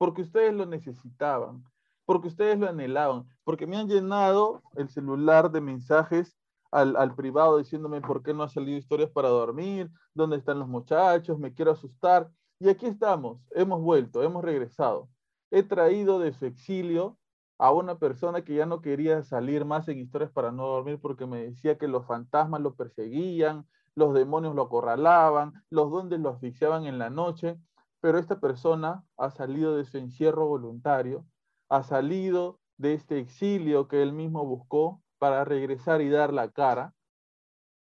porque ustedes lo necesitaban, porque ustedes lo anhelaban, porque me han llenado el celular de mensajes al, privado diciéndome por qué no ha salido historias para dormir, dónde están los muchachos, me quiero asustar. Y aquí estamos, hemos vuelto, hemos regresado. He traído de su exilio a una persona que ya no quería salir más en historias para no dormir porque me decía que los fantasmas lo perseguían, los demonios lo acorralaban, los duendes lo asfixiaban en la noche pero esta persona ha salido de su encierro voluntario, ha salido de este exilio que él mismo buscó para regresar y dar la cara,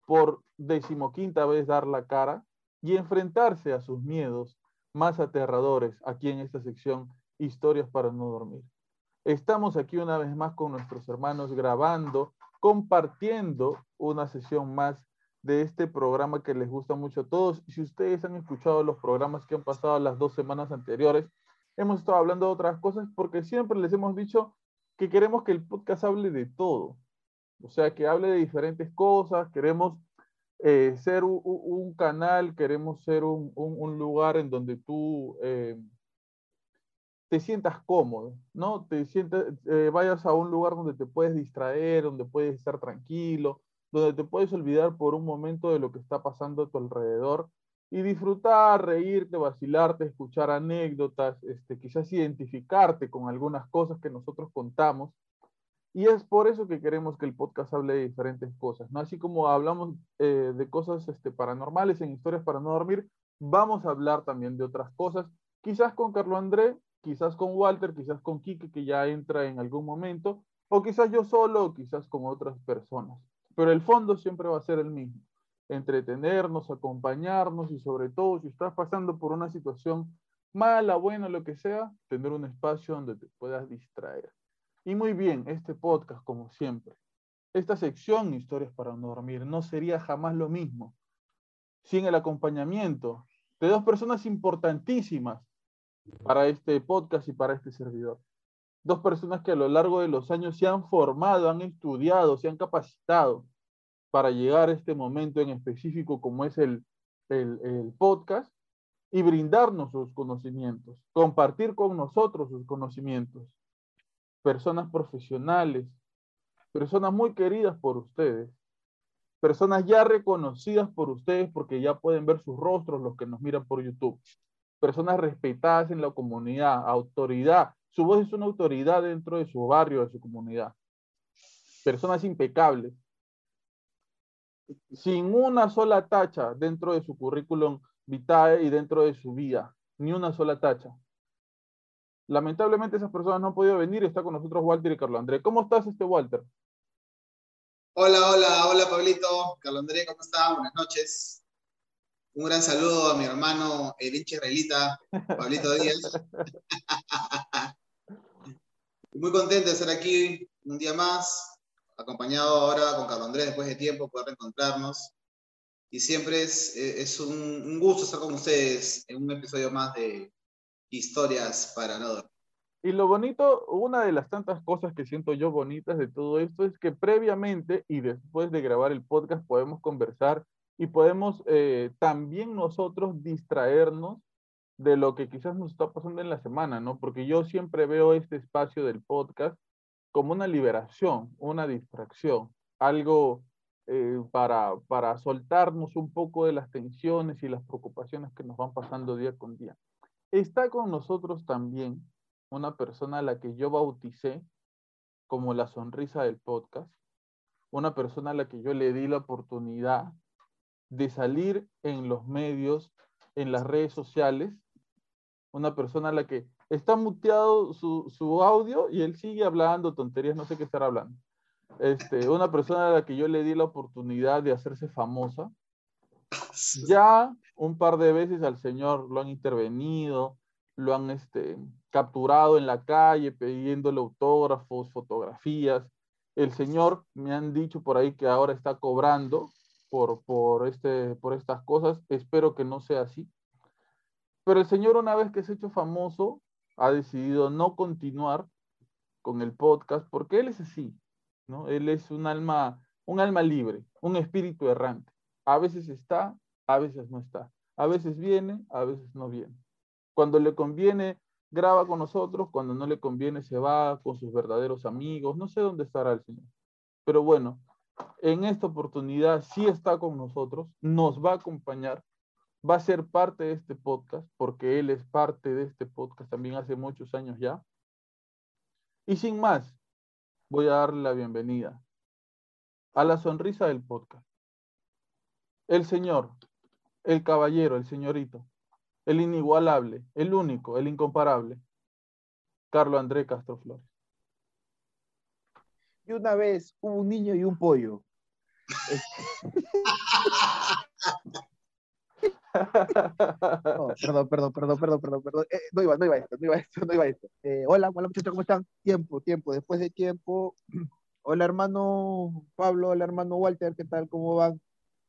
por decimoquinta vez dar la cara y enfrentarse a sus miedos más aterradores aquí en esta sección Historias para no dormir. Estamos aquí una vez más con nuestros hermanos grabando, compartiendo una sesión más de este programa que les gusta mucho a todos. Si ustedes han escuchado los programas que han pasado las dos semanas anteriores, hemos estado hablando de otras cosas porque siempre les hemos dicho que queremos que el podcast hable de todo. O sea, que hable de diferentes cosas, queremos eh, ser un, canal, queremos ser un, lugar en donde tú eh, te sientas cómodo, ¿no? Te sientas, eh, vayas a un lugar donde te puedes distraer, donde puedes estar tranquilo, donde te puedes olvidar por un momento de lo que está pasando a tu alrededor y disfrutar, reírte, vacilarte, escuchar anécdotas, este, quizás identificarte con algunas cosas que nosotros contamos. Y es por eso que queremos que el podcast hable de diferentes cosas, ¿no? Así como hablamos eh, de cosas este, paranormales en historias para no dormir, vamos a hablar también de otras cosas, quizás con Carlo André, quizás con Walter, quizás con Kike, que ya entra en algún momento, o quizás yo solo, o quizás con otras personas pero el fondo siempre va a ser el mismo. Entretenernos, acompañarnos y sobre todo si estás pasando por una situación mala, buena, lo que sea, tener un espacio donde te puedas distraer. Y muy bien, este podcast, como siempre, esta sección Historias para no dormir no sería jamás lo mismo sin el acompañamiento de dos personas importantísimas para este podcast y para este servidor dos personas que a lo largo de los años se han formado, han estudiado, se han capacitado para llegar a este momento en específico como es el, el, podcast y brindarnos sus conocimientos, compartir con nosotros sus conocimientos. Personas profesionales, personas muy queridas por ustedes, personas ya reconocidas por ustedes porque ya pueden ver sus rostros los que nos miran por YouTube, personas respetadas en la comunidad, autoridad su voz es una autoridad dentro de su barrio, de su comunidad. Personas impecables. Sin una sola tacha dentro de su currículum vitae y dentro de su vida. Ni una sola tacha. Lamentablemente esas personas no han podido venir. Está con nosotros Walter y Carlos André. ¿Cómo estás, este Walter? Hola, hola, hola Pablito. Carlos André, ¿cómo estás? Buenas noches. Un gran saludo a mi hermano el hincha israelita, Pablito Díaz. Muy contento de estar aquí un día más, acompañado ahora con Carlos Andrés después de tiempo, poder reencontrarnos. Y siempre es, es un, gusto estar con ustedes en un episodio más de Historias para no Y lo bonito, una de las tantas cosas que siento yo bonitas de todo esto es que previamente y después de grabar el podcast podemos conversar y podemos eh, también nosotros distraernos de lo que quizás nos está pasando en la semana, ¿no? Porque yo siempre veo este espacio del podcast como una liberación, una distracción, algo eh, para, para soltarnos un poco de las tensiones y las preocupaciones que nos van pasando día con día. Está con nosotros también una persona a la que yo bauticé como la sonrisa del podcast, una persona a la que yo le di la oportunidad de salir en los medios, en las redes sociales, una persona a la que está muteado su, su audio y él sigue hablando tonterías, no sé qué estará hablando. Este, una persona a la que yo le di la oportunidad de hacerse famosa. Ya un par de veces al señor lo han intervenido, lo han este, capturado en la calle pidiéndole autógrafos, fotografías. El señor me han dicho por ahí que ahora está cobrando por, por, este, por estas cosas. Espero que no sea así. Pero el señor una vez que se ha hecho famoso, ha decidido no continuar con el podcast porque él es así, ¿no? Él es un alma, un alma libre, un espíritu errante. A veces está, a veces no está. A veces viene, a veces no viene. Cuando le conviene, graba con nosotros, cuando no le conviene, se va con sus verdaderos amigos. No sé dónde estará el Señor. Pero bueno, en esta oportunidad sí está con nosotros, nos va a acompañar, va a ser parte de este podcast, porque Él es parte de este podcast también hace muchos años ya. Y sin más, voy a darle la bienvenida a la sonrisa del podcast. El Señor, el caballero, el señorito, el inigualable, el único, el incomparable, Carlos André Castro Flores. Y una vez hubo un niño y un pollo. No, perdón, perdón, perdón, perdón, perdón, perdón. Eh, no iba, no iba esto, no iba esto, no iba esto. Eh, hola, hola muchachos, ¿cómo están? Tiempo, tiempo, después de tiempo. Hola hermano Pablo, hola hermano Walter, ¿qué tal? ¿Cómo van?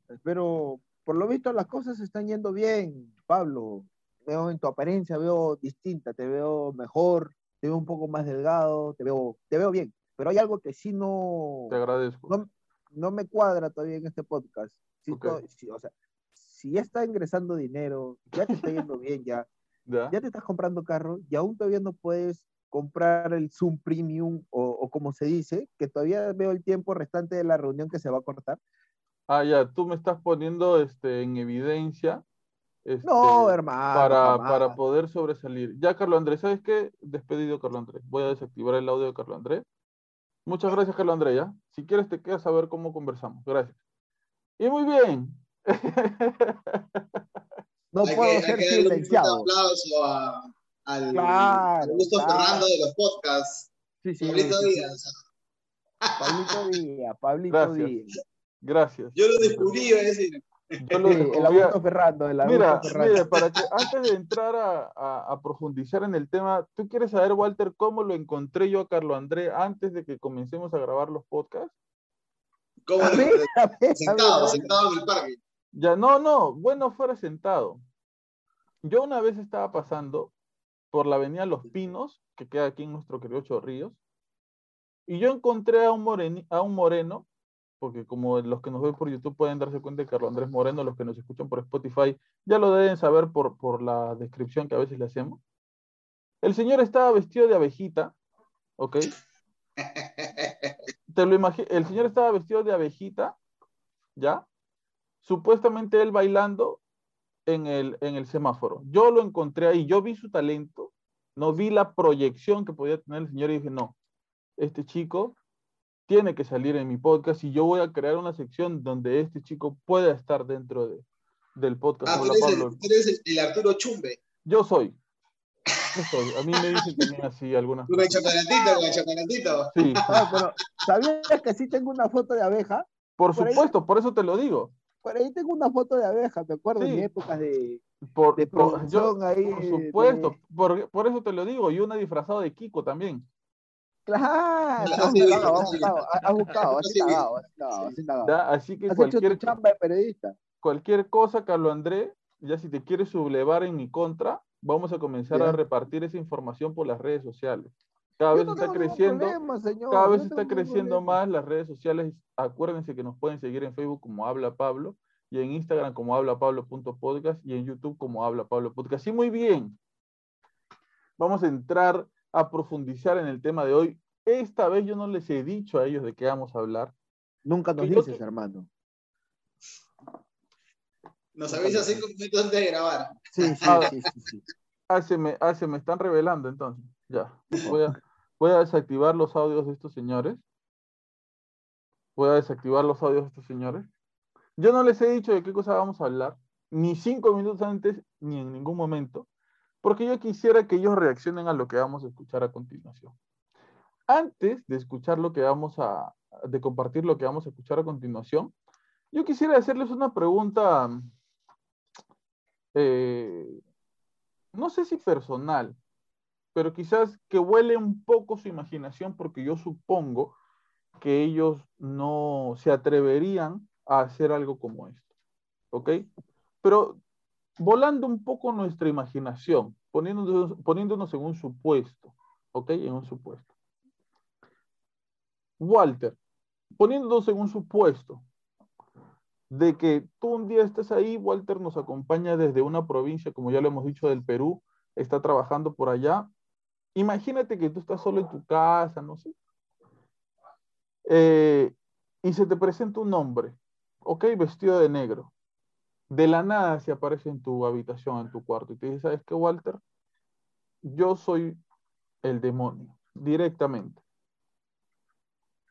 Espero, por lo visto las cosas están yendo bien, Pablo. Veo en tu apariencia, veo distinta, te veo mejor, te veo un poco más delgado, te veo, te veo bien. Pero hay algo que sí no... Te agradezco. No, no me cuadra todavía en este podcast. Sí, Ok. to- sí, o sea, si ya está ingresando dinero, ya te está yendo bien, ya, ¿Ya? ya te estás comprando carro y aún todavía no puedes comprar el Zoom Premium o, o como se dice, que todavía veo el tiempo restante de la reunión que se va a cortar. Ah, ya, tú me estás poniendo este, en evidencia este, No, hermano. para, para poder sobresalir. Ya, Carlos Andrés, ¿sabes qué? Despedido, Carlos Andrés. Voy a desactivar el audio de Carlos Andrés. Muchas gracias, Carlos Andrés. ¿ya? Si quieres, te quedas a ver cómo conversamos. Gracias. Y muy bien. No Hay puedo que, hay ser que darle un silenciado. aplauso a, al Claro, Augusto claro. Fernando de los podcasts. Sí, sí, Pablito sí, sí. Díaz. Pablito Díaz, Pablito Gracias. Díaz. Gracias. Yo lo descubrí, iba a decir. Yo lo Sí, el Augusto Ferrando, el Augusto Mira, Ferrando. mira, para que antes de entrar a, a- a profundizar en el tema, ¿tú quieres saber, Walter, cómo lo encontré yo a Carlos Andrés antes de que comencemos a grabar los podcasts? ¿Cómo A lo- ver, a ver, a ver, sentado, a ver. sentado en el parque. Ya, no, no, bueno, fuera sentado. Yo una vez estaba pasando por la avenida Los Pinos, que queda aquí en nuestro querido Chorrillos, y yo encontré a un, moreni- a un moreno, porque como los que nos ven por YouTube pueden darse cuenta de Carlos Andrés Moreno, los que nos escuchan por Spotify ya lo deben saber por, por la descripción que a veces le hacemos. El señor estaba vestido de abejita, ¿ok? Te lo el señor estaba vestido de abejita, ¿ya? Supuestamente él bailando en el, en el semáforo. Yo lo encontré ahí, yo vi su talento, no vi la proyección que podía tener el señor y dije, no, este chico tiene que salir en mi podcast y yo voy a crear una sección donde este chico pueda estar dentro de, del podcast. Ah, tú eres, Pablo. el, tú eres el- el Arturo Chumbe. Yo soy. Yo soy. A mí me dicen también así algunas Con el chocolatito, con el chocolatito. Sí. Ah, pero, ¿sabías que sí tengo una foto de abeja? Por por ahí- supuesto, por eso te lo digo. Por ahí tengo una foto de abeja, me acuerdo, en Sí. mi época de, Por, de por- yo- producción ahí. por supuesto, de- por, por eso te lo digo. Y una disfrazado de Kiko también. Claro, has sí, buscado, sí, has buscado, has buscado, has Sí, indagado, has indagado, has indagado. ¿ya? Así que Has hecho cualquier, tu chamba de periodista. cualquier cosa, Carlos Andrés, ya si te quieres sublevar en mi contra, vamos a comenzar a repartir esa información por las redes sociales. Cada vez no está creciendo, problema, señor, cada vez no está creciendo problema. más las redes sociales. Acuérdense que nos pueden seguir en Facebook como Habla Pablo y en Instagram como hablapablo.podcast y en YouTube como Habla Pablo Podcast. Y muy bien, vamos a entrar a profundizar en el tema de hoy. Esta vez yo no les he dicho a ellos de qué vamos a hablar. Nunca nos dices, que- hermano. Nos avisa cinco minutos antes de grabar. Sí, sí, Ah. sí, sí, sí. Ah, se me, ah, se me están revelando entonces. Ya. Voy a, voy a desactivar los audios de estos señores. Voy a desactivar los audios de estos señores. Yo no les he dicho de qué cosa vamos a hablar, ni cinco minutos antes, ni en ningún momento, porque yo quisiera que ellos reaccionen a lo que vamos a escuchar a continuación. Antes de escuchar lo que vamos a, de compartir lo que vamos a escuchar a continuación, yo quisiera hacerles una pregunta, eh, no sé si personal, pero quizás que huele un poco su imaginación porque yo supongo que ellos no se atreverían a hacer algo como esto, ¿ok? Pero volando un poco nuestra imaginación, poniéndonos, poniéndonos en un supuesto, ¿ok? En un supuesto. Walter, poniéndonos en un supuesto de que tú un día estés ahí, Walter nos acompaña desde una provincia, como ya lo hemos dicho, del Perú, está trabajando por allá. Imagínate que tú estás solo en tu casa, no sé. Eh, y se te presenta un hombre, ok, vestido de negro. De la nada se aparece en tu habitación, en tu cuarto, y te dice, ¿sabes qué, Walter? Yo soy el demonio, directamente.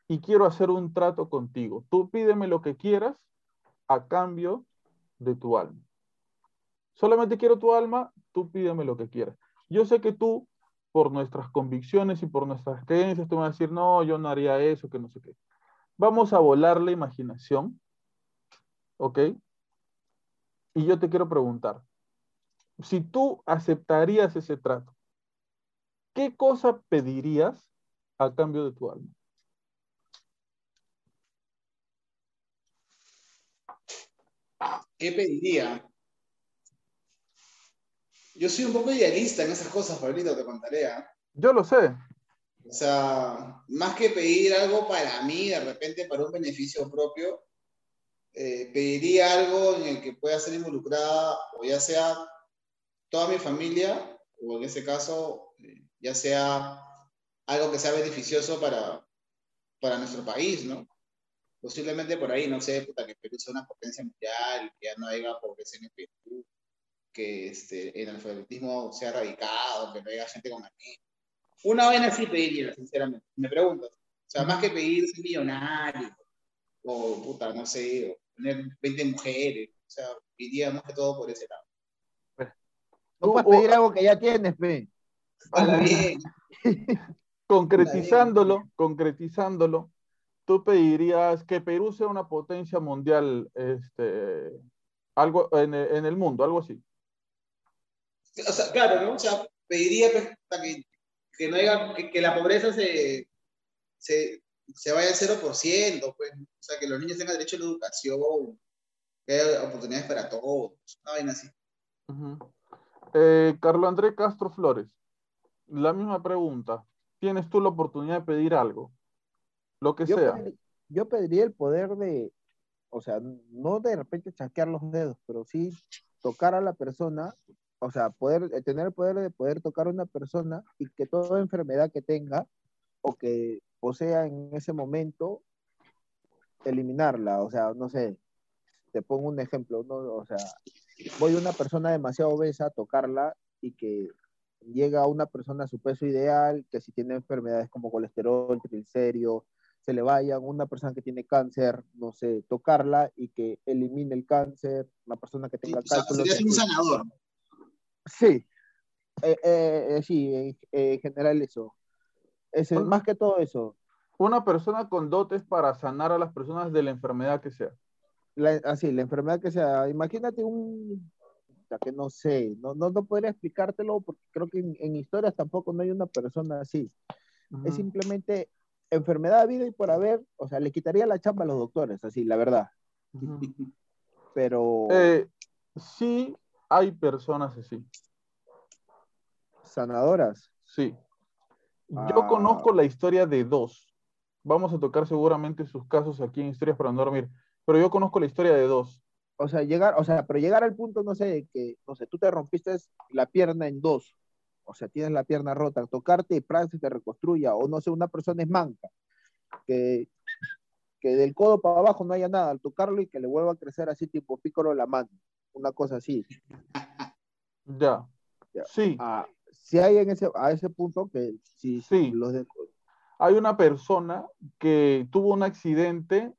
Y quiero hacer un trato contigo. Tú pídeme lo que quieras a cambio de tu alma. Solamente quiero tu alma, tú pídeme lo que quieras. Yo sé que tú, por nuestras convicciones y por nuestras creencias, tú me vas a decir, no, yo no haría eso, que no sé qué. Vamos a volar la imaginación, ¿ok? Y yo te quiero preguntar, si tú aceptarías ese trato, ¿qué cosa pedirías a cambio de tu alma? ¿Qué pediría? Yo soy un poco idealista en esas cosas, Pablito, te contaré. ¿ah? Yo lo sé. O sea, más que pedir algo para mí, de repente para un beneficio propio, eh, pediría algo en el que pueda ser involucrada, o ya sea toda mi familia, o en ese caso, eh, ya sea algo que sea beneficioso para, para nuestro país, ¿no? Posiblemente por ahí, no sé, puta, que Perú sea una potencia mundial, que ya no haya pobreza en el Perú, que este, el analfabetismo sea erradicado, que no haya gente con anemia. Una vaina así pediría, sinceramente. Me preguntas. O sea, más que pedir ser millonario, o puta, no sé, o tener 20 mujeres. O sea, pediría más que todo por ese lado. No Tú- puedes pedir algo que ya tienes, pe. Bien. concretizándolo, concretizándolo, tú pedirías que Perú sea una potencia mundial, este, algo en, en el mundo, algo así. O sea, claro, ¿no? O sea, pediría pues, puta, que, que no haya, que, que la pobreza se, se, se vaya al 0%, pues. O sea, que los niños tengan derecho a la educación, que haya oportunidades para todos. Una vaina así. Ujú. Eh, Carlo André Castro Flores, la misma pregunta. ¿Tienes tú la oportunidad de pedir algo? Lo que Yo, sea. pedi- yo pediría el poder de, o sea, no de repente chasquear los dedos, pero sí tocar a la persona, o sea, poder eh, tener el poder de poder tocar a una persona y que toda enfermedad que tenga o que posea en ese momento, eliminarla. O sea, no sé, te pongo un ejemplo, ¿no? O sea, voy a una persona demasiado obesa a tocarla y que llega a una persona a su peso ideal, que si tiene enfermedades como colesterol, triglicéridos, se le vaya una persona que tiene cáncer, no sé, tocarla y que elimine el cáncer, una persona que tenga O sea, cálculos. serías un sanador. Sí, eh, eh, eh, sí, en en general eso. Es Un- más que todo eso. Una persona con dotes para sanar a las personas de la enfermedad que sea. La- así, la enfermedad que sea. Imagínate un, que no sé, no, no, no podría explicártelo porque creo que en, en historias tampoco no hay una persona así. Es simplemente enfermedad habido y por haber, o sea, le quitaría la chamba a los doctores, así, la verdad. Pero Eh, sí hay personas así. sanadoras. Sí. Yo Ah. conozco la historia de dos. Vamos a tocar seguramente sus casos aquí en Historias para no dormir. Pero yo conozco la historia de dos. O sea, llegar, o sea, pero llegar al punto, no sé, de que, no sé, tú te rompiste la pierna en dos. O sea, tienes la pierna rota, tocarte y prácticamente te reconstruya. O no sé, una persona es manca, que, que del codo para abajo no haya nada, al tocarlo y que le vuelva a crecer así tipo pícoro la mano. Una cosa así. Ya. Ya. Sí. Ah, si hay en ese, a ese punto que si, Sí. los de, Hay una persona que tuvo un accidente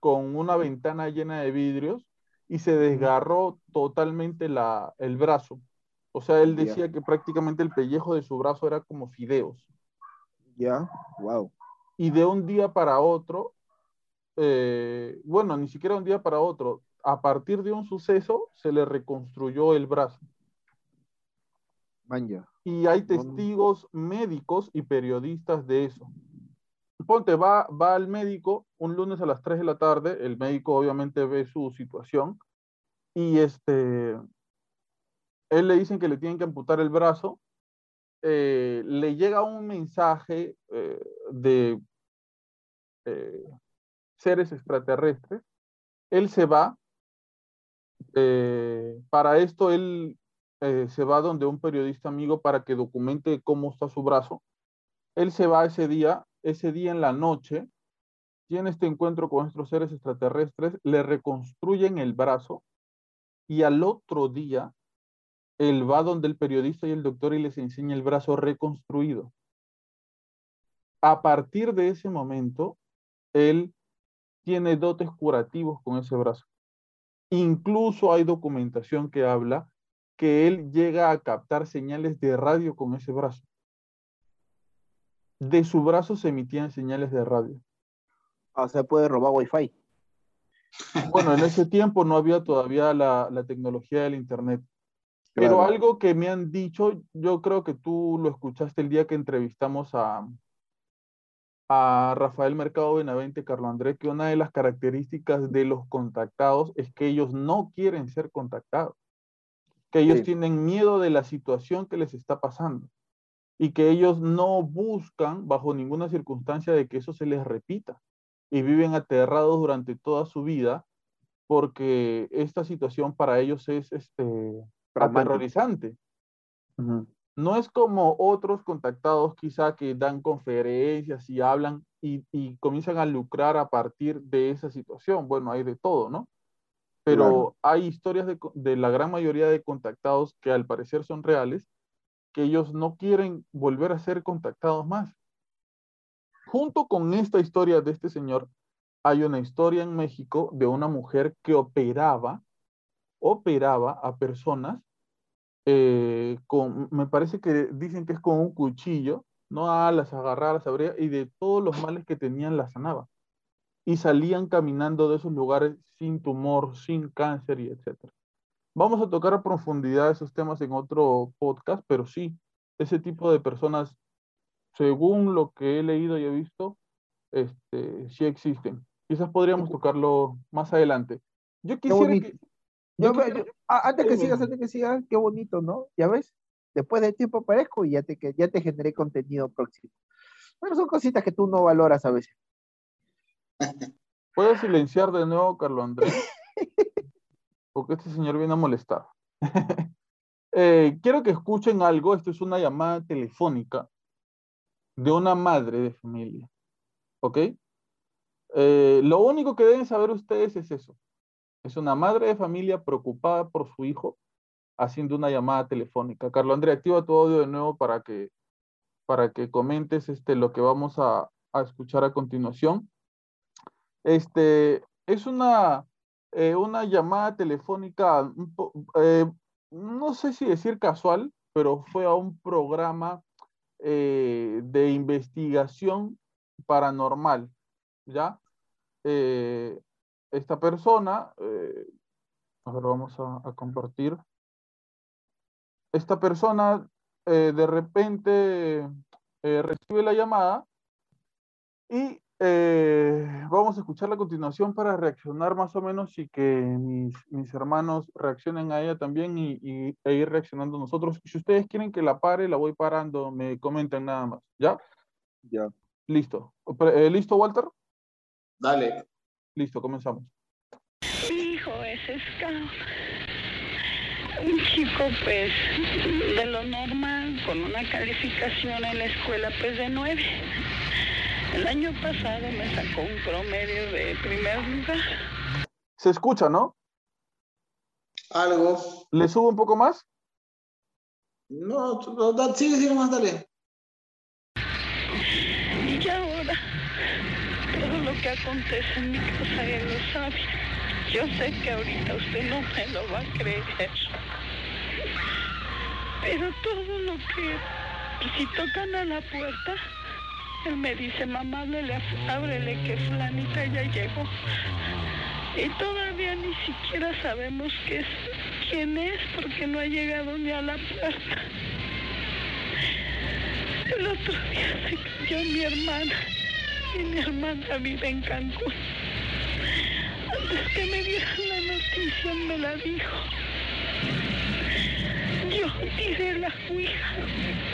con una ventana llena de vidrios y se desgarró totalmente la, el brazo. O sea, él decía que prácticamente el pellejo de su brazo era como fideos. ya, wow. Y de un día para otro, eh, bueno, ni siquiera un día para otro, a partir de un suceso se le reconstruyó el brazo. Manja. Y hay testigos médicos y periodistas de eso. Ponte, va, va al médico un lunes a las 3 de la tarde, el médico obviamente ve su situación y este, él le dicen que le tienen que amputar el brazo, eh, le llega un mensaje eh, de eh, seres extraterrestres, él se va, eh, para esto él eh, se va donde un periodista amigo para que documente cómo está su brazo. Él se va ese día, ese día en la noche, tiene este encuentro con estos seres extraterrestres, le reconstruyen el brazo y al otro día él va donde el periodista y el doctor y les enseña el brazo reconstruido. A partir de ese momento, él tiene dotes curativos con ese brazo. Incluso hay documentación que habla que él llega a captar señales de radio con ese brazo. De su brazo se emitían señales de radio. O sea, puede robar wifi. Bueno, en ese tiempo no había todavía la, la tecnología del Internet. Pero Claro. algo que me han dicho, yo creo que tú lo escuchaste el día que entrevistamos a, a Rafael Mercado Benavente, Carlos Andrés, que una de las características de los contactados es que ellos no quieren ser contactados, que ellos Sí. tienen miedo de la situación que les está pasando y que ellos no buscan bajo ninguna circunstancia de que eso se les repita y viven aterrados durante toda su vida porque esta situación para ellos es este, aterrorizante. No es como otros contactados quizá que dan conferencias y hablan y, y comienzan a lucrar a partir de esa situación. Bueno, hay de todo, ¿no? Pero Claro. hay historias de, de la gran mayoría de contactados que al parecer son reales, que ellos no quieren volver a ser contactados más. Junto con esta historia de este señor, hay una historia en México de una mujer que operaba, operaba a personas eh, con, me parece que dicen que es con un cuchillo, no ah, las agarraba, las abría y de todos los males que tenían las sanaba. Y salían caminando de esos lugares sin tumor, sin cáncer y etcétera. Vamos a tocar a profundidad esos temas en otro podcast, pero sí, ese tipo de personas, según lo que he leído y he visto, este, sí existen. Quizás podríamos tocarlo más adelante. Yo quisiera que... Yo, yo yo- antes que sigas, antes que sigas, qué bonito, ¿no? Ya ves, después de tiempo aparezco y ya te, ya te generé contenido próximo. Bueno, son cositas que tú no valoras a veces. ¿Puedo silenciar de nuevo, Carlos Andrés? Porque este señor viene a molestar. Eh, quiero que escuchen algo. Esto es una llamada telefónica de una madre de familia. ¿Ok? Eh, lo único que deben saber ustedes es eso. Es una madre de familia preocupada por su hijo haciendo una llamada telefónica. Carlos Andrés, activa tu audio de nuevo para que, para que comentes este, lo que vamos a, a escuchar a continuación. Este, es una, eh, una llamada telefónica, eh, no sé si decir casual, pero fue a un programa eh, de investigación paranormal, ¿ya? Esta persona, eh, a ver, vamos a, a compartir. Esta persona eh, de repente eh, recibe la llamada y eh, vamos a escucharla a continuación para reaccionar más o menos y que mis, mis hermanos reaccionen a ella también y, y- e ir reaccionando nosotros. Si ustedes quieren que la pare, la voy parando, me comentan nada más. ¿Ya? Ya. Listo. ¿Listo, Walter? Dale. Listo, comenzamos. Mi hijo es scout. Un chico, pues, de lo normal, con una calificación en la escuela, pues, de nueve. El año pasado me sacó un promedio de primer lugar. Se escucha, ¿no? Algo. ¿Le subo un poco más? No, no, sigue, sigue más, dale. Que acontece en mi casa, él lo sabe. Yo sé que ahorita usted no me lo va a creer. Pero todo lo que, si tocan a la puerta, él me dice, mamá, ábrele, ábrele que fulanita ya llegó. Y todavía ni siquiera sabemos quién es porque no ha llegado ni a la puerta. El otro día se cayó mi hermana y mi hermana vive en Cancún. Antes que me dieran la noticia me la dijo. Yo tiré la ouija,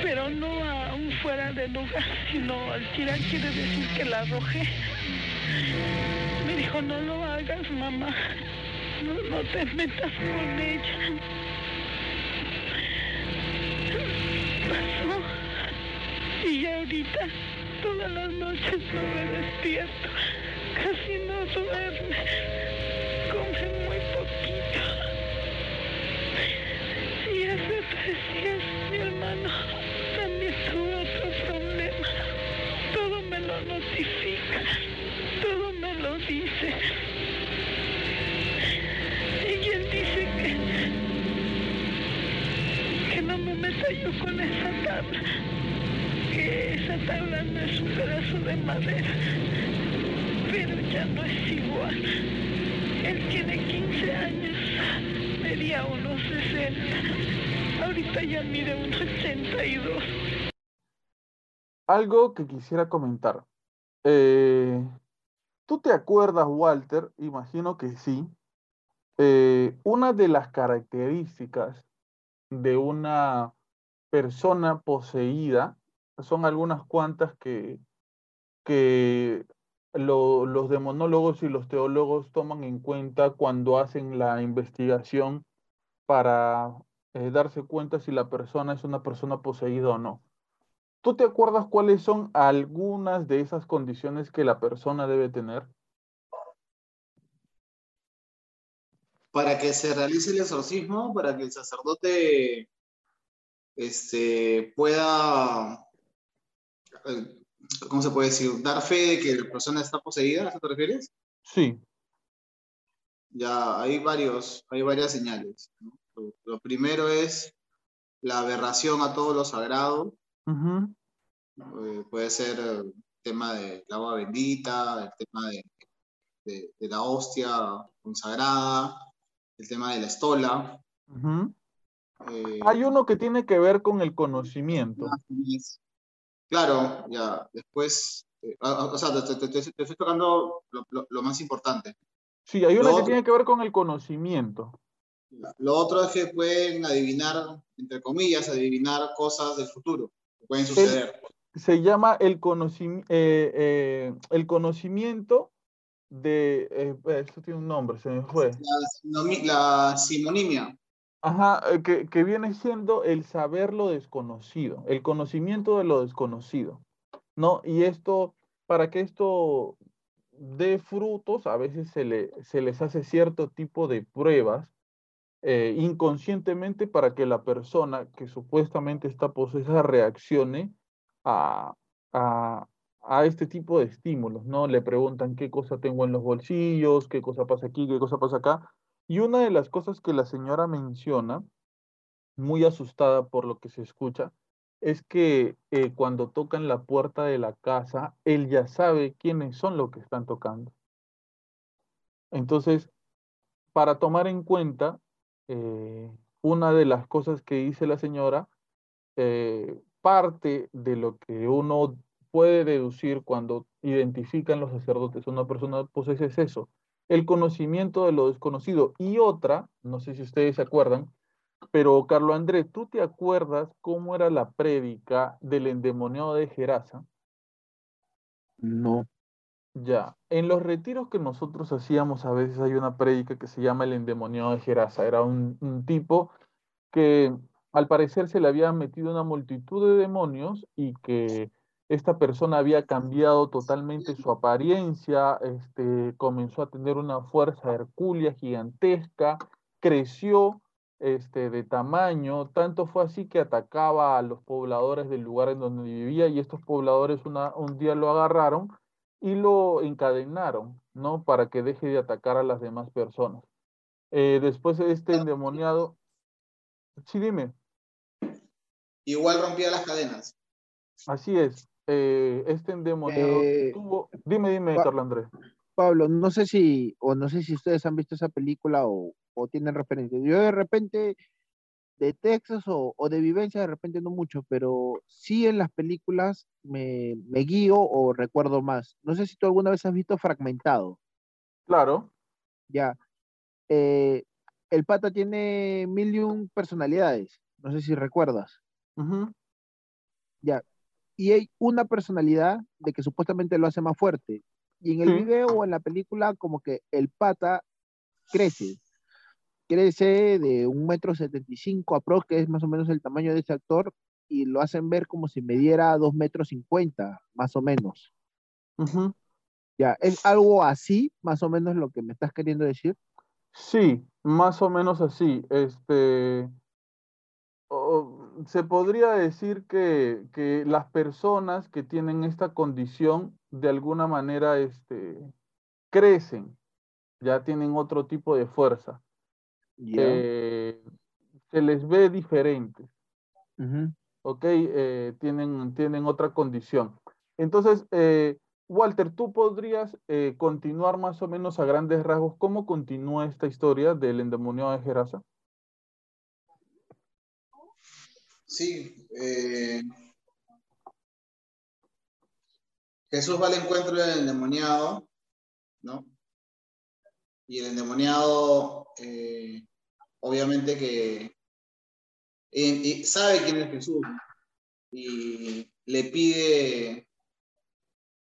pero no a un fuera de lugar, sino al tirar quiere decir que la arrojé. Me dijo, no lo hagas, mamá. No, no te metas con ella. Pasó. Y ya ahorita, todas las noches no me despierto. Casi no duerme. Come muy poquito. Y hace tres días mi hermano también tuvo otro problema. Todo me lo notifica. Todo me lo dice. Y él dice que, que no me meta yo con esa tabla. Esa tabla no es un pedazo de madera. Pero ya no es igual. Él tiene 15 años. Medía unos 60. Ahorita ya mide unos 82. Algo que quisiera comentar. Eh, ¿Tú te acuerdas, Walter? Imagino que sí. Eh, una de las características de una persona poseída son algunas cuantas que, que lo- los demonólogos y los teólogos toman en cuenta cuando hacen la investigación para eh, darse cuenta si la persona es una persona poseída o no. ¿Tú te acuerdas cuáles son algunas de esas condiciones que la persona debe tener? Para que se realice el exorcismo, para que el sacerdote este, pueda, ¿cómo se puede decir? Dar fe de que la persona está poseída, ¿a eso te refieres? Sí, Ya hay varios, hay varias señales. ¿no? Lo, lo primero es la aberración a todo lo sagrado. Eh, puede ser el tema del agua bendita, el tema de, de- de la hostia consagrada, el tema de la estola. eh, Hay uno que tiene que ver con el conocimiento. Claro, ya, después, eh, ah, o sea, te, te- te- te estoy tocando lo, lo- lo más importante. Sí, hay Lo uno que otro- tiene que ver con el conocimiento. Lo otro es que pueden adivinar, entre comillas, adivinar cosas del futuro que pueden suceder. Se llama el, conocim- eh, eh, el conocimiento de... eh, esto tiene un nombre, se me fue. La, la simonimia. Ajá, eh, que, que viene siendo el saber lo desconocido, el conocimiento de lo desconocido, ¿no? Y esto, para que esto dé frutos, a veces se, le, se les hace cierto tipo de pruebas eh, inconscientemente para que la persona que supuestamente está poseída reaccione a, a, a este tipo de estímulos, ¿no? Le preguntan qué cosa tengo en los bolsillos, qué cosa pasa aquí, qué cosa pasa acá. Y una de las cosas que la señora menciona, muy asustada por lo que se escucha, es que eh, cuando tocan la puerta de la casa, él ya sabe quiénes son los que están tocando. Entonces, para tomar en cuenta, eh, una de las cosas que dice la señora, eh, parte de lo que uno puede deducir cuando identifican los sacerdotes. Una persona posee es eso, el conocimiento de lo desconocido. Y otra, no sé si ustedes se acuerdan, pero Carlos Andrés, ¿tú te acuerdas cómo era la prédica del endemoniado de Gerasa? No. Ya, en los retiros que nosotros hacíamos a veces hay una prédica que se llama el endemoniado de Gerasa. Era un, un tipo que al parecer se le había metido una multitud de demonios y que esta persona había cambiado totalmente su apariencia, este, comenzó a tener una fuerza hercúlea gigantesca, creció este, de tamaño, tanto fue así que atacaba a los pobladores del lugar en donde vivía y estos pobladores una, un día lo agarraron y lo encadenaron, ¿no? Para que deje de atacar a las demás personas. Eh, después de este endemoniado, sí, dime. Igual rompía las cadenas. Así es. Eh, este endemoniado Eh, tuvo... Dime, dime, pa- Carlos Andrés. Pablo, no sé si, o no sé si ustedes han visto esa película o, o tienen referencia. Yo de repente, de Texas o, o de vivencia, de repente no mucho, pero sí en las películas me, me guío o recuerdo más. No sé si tú alguna vez has visto Fragmentado. Claro. Ya. Eh, el pata tiene mil y un personalidades. No sé si recuerdas. Ujú, y hay una personalidad de que supuestamente lo hace más fuerte. Y en el video o en la película, como que el pata crece. Crece de un metro setenta y cinco aprox, que es más o menos el tamaño de ese actor, y lo hacen ver como si mediera dos metros cincuenta, más o menos. ujú. Ya, es algo así, más o menos lo que me estás queriendo decir. Sí, más o menos así. Este, se podría decir que, que las personas que tienen esta condición de alguna manera este, crecen, ya tienen otro tipo de fuerza. Eh, se les ve diferentes, Ujú. ¿ok? Eh, tienen, tienen otra condición. Entonces, eh, Walter, tú podrías continuar más o menos a grandes rasgos cómo continúa esta historia del endemoniado de Gerasa. Sí. eh, Jesús va al encuentro del endemoniado, ¿no? Y el endemoniado, eh, obviamente que sabe quién es Jesús y le pide,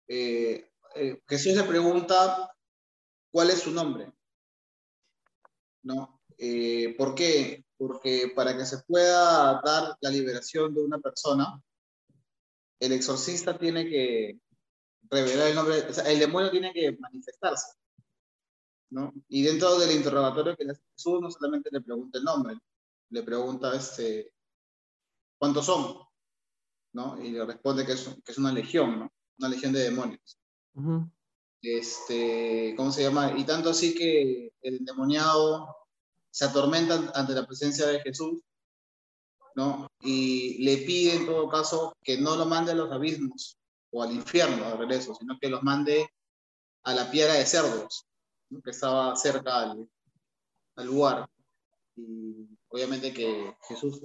eh, Jesús le pregunta cuál es su nombre, ¿no? Eh, ¿Por qué? Porque para que se pueda dar la liberación de una persona, el exorcista tiene que revelar el nombre, o sea, el demonio tiene que manifestarse, ¿no? Y dentro del interrogatorio que le hace Jesús, no solamente le pregunta el nombre, le pregunta este, cuántos son, ¿no? Y le responde que es, que es una legión, ¿no? Una legión de demonios. Ujú, Este, ¿cómo se llama? Y tanto así que el endemoniado se atormenta ante la presencia de Jesús, ¿no? Y le pide en todo caso que no lo mande a los abismos o al infierno de regreso, sino que los mande a la piedra de cerdos, ¿no? que estaba cerca al, al lugar. Y obviamente que Jesús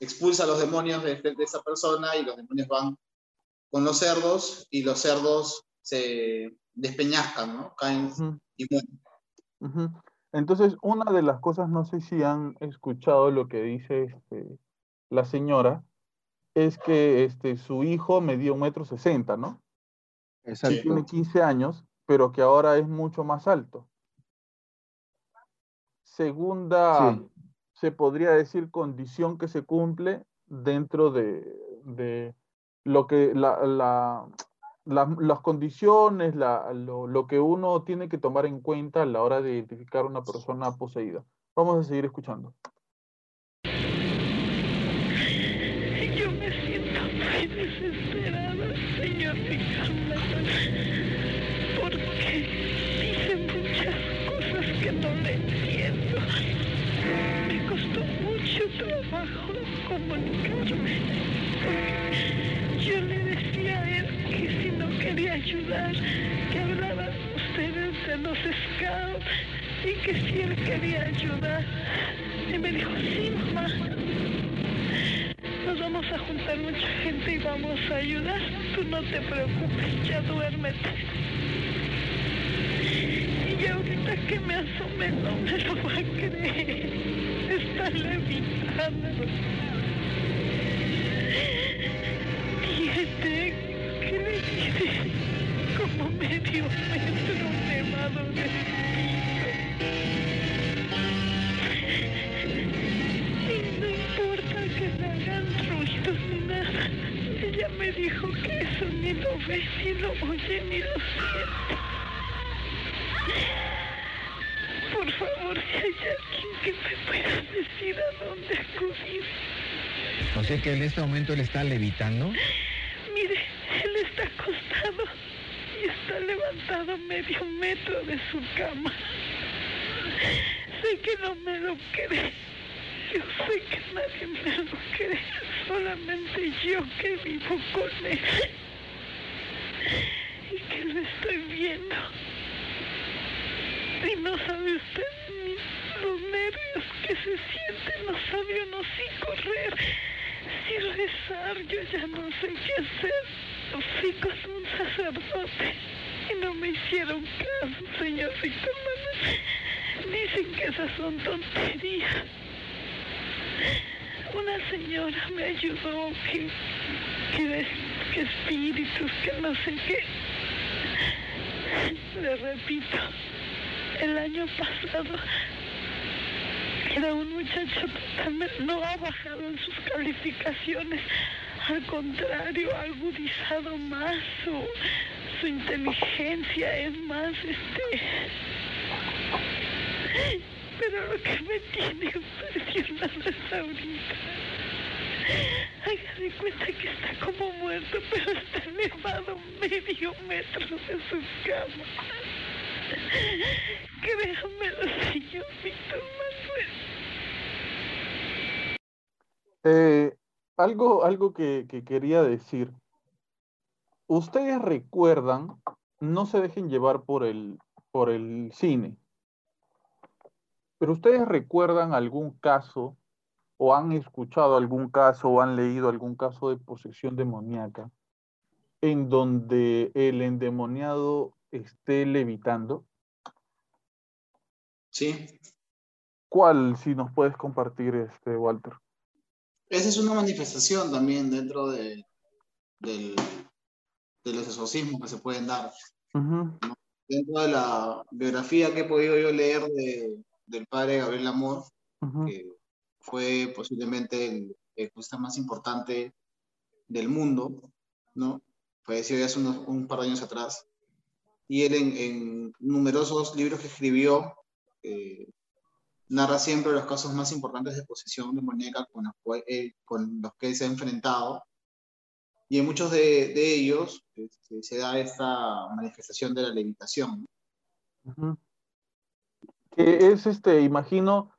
expulsa a los demonios de, de esa persona y los demonios van con los cerdos y los cerdos se despeñascan, ¿no? Caen ujú, y mueren. ujú. Entonces, una de las cosas, no sé si han escuchado lo que dice este, la señora, es que este, su hijo medía un metro sesenta, ¿no? Exacto. Tiene 15 años, pero que ahora es mucho más alto. Segunda, Sí. se podría decir, condición que se cumple dentro de, de lo que la, la- la- las condiciones, la- lo, lo que uno tiene que tomar en cuenta a la hora de identificar una persona poseída. Vamos a seguir escuchando. Yo me siento muy desesperada, señor Ricardo, porque dice muchas cosas que no le entiendo. Me costó mucho trabajo comunicarme, yo le decía a él que si quería ayudar, que hablaban ustedes de los scouts y que si él quería ayudar. Y me dijo, sí, mamá, nos vamos a juntar mucha gente y vamos a ayudar. Tú no te preocupes, ya duérmete. Y ahorita que me asome no me lo va a creer. Está levitando. Medio metro nevado de Y no importa que le hagan ruidos ni nada. Ella me dijo que eso ni lo ve, ni lo oye, ni lo siente. Por favor, si hay alguien que me pueda decir a dónde acudir. O sea que en este momento él está levitando. Mire, él está acostado y está levantado medio metro de su cama. Sé que no me lo cree. Yo sé que nadie me lo cree. Solamente yo que vivo con él. Y que lo estoy viendo. Y no sabe usted ni los nervios que se sienten. No sabe uno si correr, si rezar. Yo ya no sé qué hacer. Fui con un sacerdote y no me hicieron caso, señorita Manuel. Dicen que esas son tonterías. Una señora me ayudó que, que, que espíritus, que no sé qué. Le repito, el año pasado era un muchacho totalmente, no ha bajado en sus calificaciones, al contrario, ha agudizado más su, su inteligencia, es más, este... Pero lo que me tiene impresionado es ahorita. Haga cuenta que está como muerto, pero está elevado medio metro de su cama. Créamelo, señor Víctor Manuel. Eh, algo, algo que, que quería decir. Ustedes recuerdan, no se dejen llevar por el, por el cine, pero ustedes recuerdan algún caso o han escuchado algún caso o han leído algún caso de posesión demoníaca en donde el endemoniado esté levitando. Sí. ¿Cuál, si nos puedes compartir, este, Walter? Esa es una manifestación también dentro de, del- de los exorcismos que se pueden dar. Dentro de la biografía que he podido yo leer de- del padre Gabriel Amor, que fue posiblemente el ecosistema más importante del mundo, ¿no? Falleció ya hace unos, un par de años atrás. Y él en, en numerosos libros que escribió, eh, narra siempre los casos más importantes de posesión demoníaca con los, cual- él- con los que se ha enfrentado. Y en muchos de, ellos este, se da esta manifestación de la levitación. Que es este, imagino,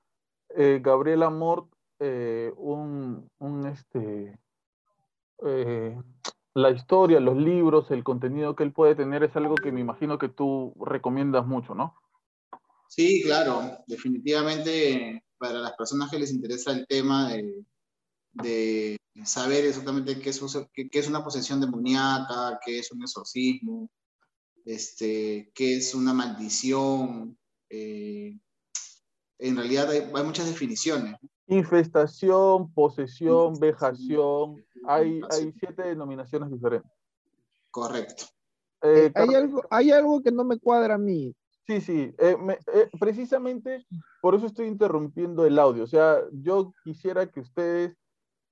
eh, Gabriel Amort, eh, un, este, eh, la historia, los libros, el contenido que él puede tener es algo que me imagino que tú recomiendas mucho, ¿no? Sí, claro, definitivamente para las personas que les interesa el tema de, de saber exactamente qué es, un- qué, qué es una posesión demoníaca, qué es un exorcismo, este, qué es una maldición, eh, en realidad hay, hay muchas definiciones. Infestación, posesión, vejación, hay, hay siete denominaciones diferentes. Correcto. Eh, Hay Carlos- algo, hay algo que no me cuadra a mí. Sí, sí, eh, me- eh, precisamente por eso estoy interrumpiendo el audio. O sea, yo quisiera que ustedes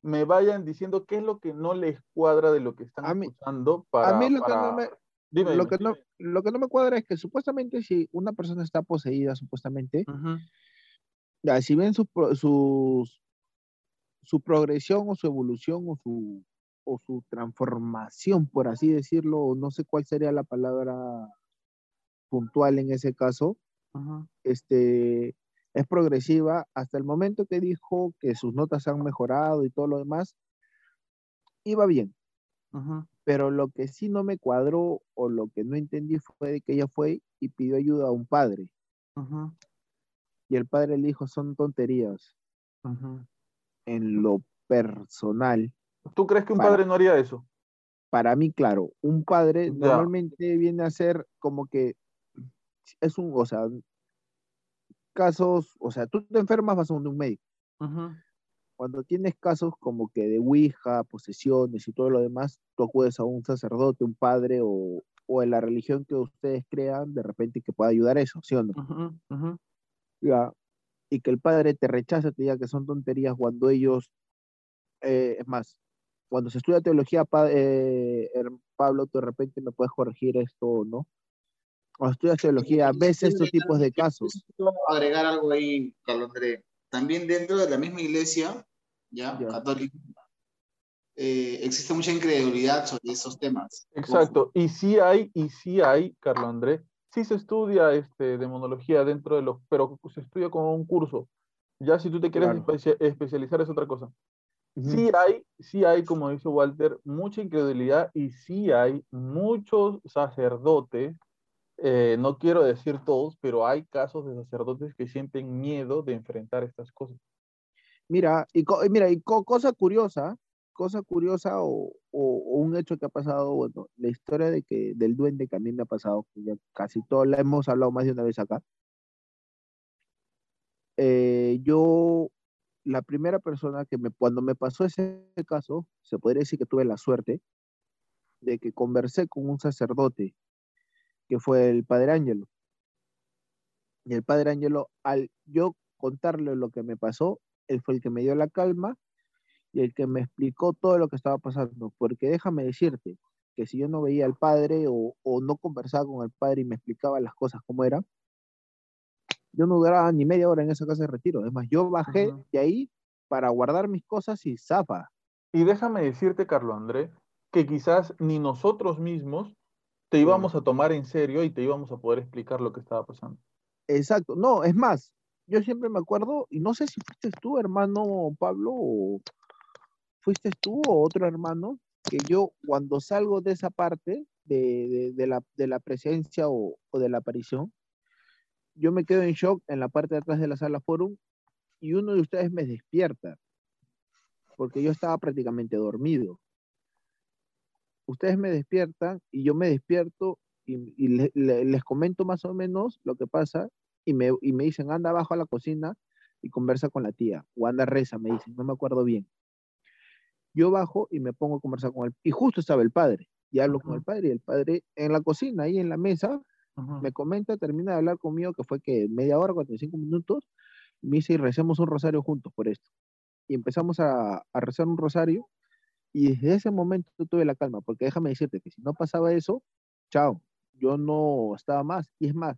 me vayan diciendo qué es lo que no les cuadra de lo que están A mí- escuchando para... a mí lo que no me, Dime, lo dime. que no, lo que no me cuadra es que supuestamente si una persona está poseída, supuestamente, ya, si ven su, pro- sus- su progresión o su evolución o su, o su transformación, por así decirlo, o no sé cuál sería la palabra puntual en ese caso, este, es progresiva hasta el momento que dijo que sus notas han mejorado y todo lo demás, iba bien. Pero lo que sí no me cuadró o lo que no entendí fue de que ella fue y pidió ayuda a un padre. Y el padre le dijo, son tonterías. En lo personal, ¿Tú crees que un Para- padre no haría eso? Para mí, claro, un padre Ya. normalmente viene a ser como que es un, o sea, casos, o sea, tú te enfermas, vas a un médico. Ujú, Cuando tienes casos como que de Ouija, posesiones y todo lo demás, tú acudes a un sacerdote, un padre o, o en la religión que ustedes crean, de repente que pueda ayudar eso, ¿sí o no? Ya, y que el padre te rechace, te diga que son tonterías cuando ellos, eh, es más, cuando se estudia teología, pa- eh, Pablo, tú de repente me puedes corregir esto o no. Cuando estudias teología, ves estos tipos de casos. Agregar algo ahí, Carlos André. También dentro de la misma iglesia, ya, Ya. católica, eh, existe mucha incredulidad sobre esos temas. Exacto. Y sí hay, y sí hay, Carlos Andrés, sí se estudia este, demonología dentro de los, pero se estudia como un curso. Ya si tú te quieres Claro. especia- especializar es otra cosa. Sí hay, sí hay, como dice Walter, mucha incredulidad y sí hay muchos sacerdotes, eh, no quiero decir todos, pero hay casos de sacerdotes que sienten miedo de enfrentar estas cosas. Mira, y, mira, y co- cosa curiosa, cosa curiosa o, un hecho que ha pasado, bueno, la historia de que del duende que a mí me ha pasado, que casi todo la hemos hablado más de una vez acá. Eh, yo, la primera persona que me, cuando me pasó ese caso, se podría decir que tuve la suerte de que conversé con un sacerdote, que fue el Padre Ángelo. Y el Padre Ángelo, al yo contarle lo que me pasó, él fue el que me dio la calma y el que me explicó todo lo que estaba pasando. Porque déjame decirte que si yo no veía al padre o, o no conversaba con el padre y me explicaba las cosas como eran, yo no duraba ni media hora en esa casa de retiro. Es más, yo bajé de ahí para guardar mis cosas y zafa. Y déjame decirte, Carlos Andrés, que quizás ni nosotros mismos te íbamos a tomar en serio y te íbamos a poder explicar lo que estaba pasando. Exacto. No, es más, yo siempre me acuerdo, y no sé si fuiste tú, hermano Pablo, o fuiste tú o otro hermano, que yo cuando salgo de esa parte de, de- de la, de la presencia o, o de la aparición, yo me quedo en shock en la parte de atrás de la sala forum y uno de ustedes me despierta, porque yo estaba prácticamente dormido. Ustedes me despiertan y yo me despierto y, y le- le- les comento más o menos lo que pasa y me, y me dicen, anda abajo a la cocina y conversa con la tía, o anda reza, me dicen, no me acuerdo bien. Yo bajo y me pongo a conversar con él, y justo estaba el padre, y hablo con el padre, y el padre en la cocina, ahí en la mesa, me comenta, termina de hablar conmigo, que fue que media hora, 45 minutos, y me dice, y recemos un rosario juntos por esto. Y empezamos a, a rezar un rosario, y desde ese momento tuve la calma, porque déjame decirte que si no pasaba eso, chao, yo no estaba más. Y es más,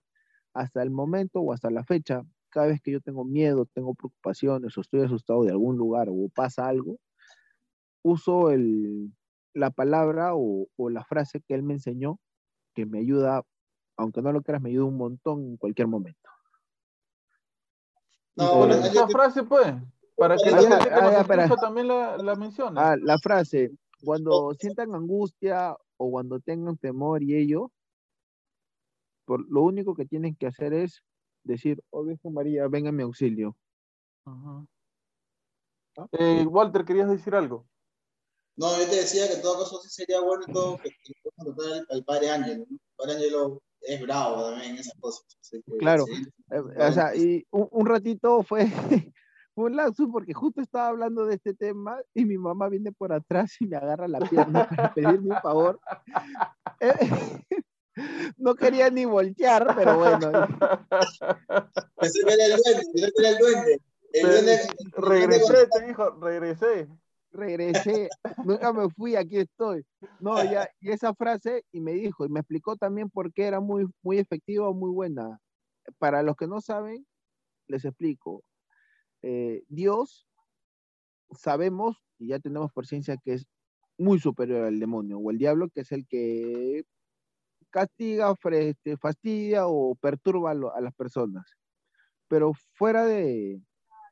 hasta el momento o hasta la fecha, cada vez que yo tengo miedo, tengo preocupaciones o estoy asustado de algún lugar o pasa algo, uso el, la palabra o, o la frase que él me enseñó, que me ayuda, aunque no lo creas, me ayuda un montón en cualquier momento. No, Eh, bueno, Esa frase, pues, para que la gente que ah, nos escucha también la, la mencione. Ah, la frase, cuando sientan angustia o cuando tengan temor y ello, por, lo único que tienen que hacer es decir, oh Virgen María, venga en mi auxilio. ¿Ah? Eh, Walter, ¿querías decir algo? No, yo te decía que en todo caso sí sería bueno todo que que le puedas contratar al, al padre Ángelo, ¿no? El padre Ángelo es bravo también en esas cosas. así que Claro. sí, Eh, o sea, y un, un ratito fue, fue un lapsus porque justo estaba hablando de este tema y mi mamá viene por atrás y me agarra la pierna para pedirme un favor. Eh, no quería ni voltear, pero bueno. Pensé que era el duende, pensé que era el duende. El Te- duende, el duende regresé, te dijo, regresé. regresé, nunca me fui, aquí estoy. No, ya, y esa frase, y me dijo, y me explicó también por qué era muy, muy efectiva, muy buena. Para los que no saben, les explico. Eh, Dios, sabemos, y ya tenemos por ciencia que es muy superior al demonio, o el diablo, que es el que castiga, este, fastidia o perturba a, las personas. Pero fuera de,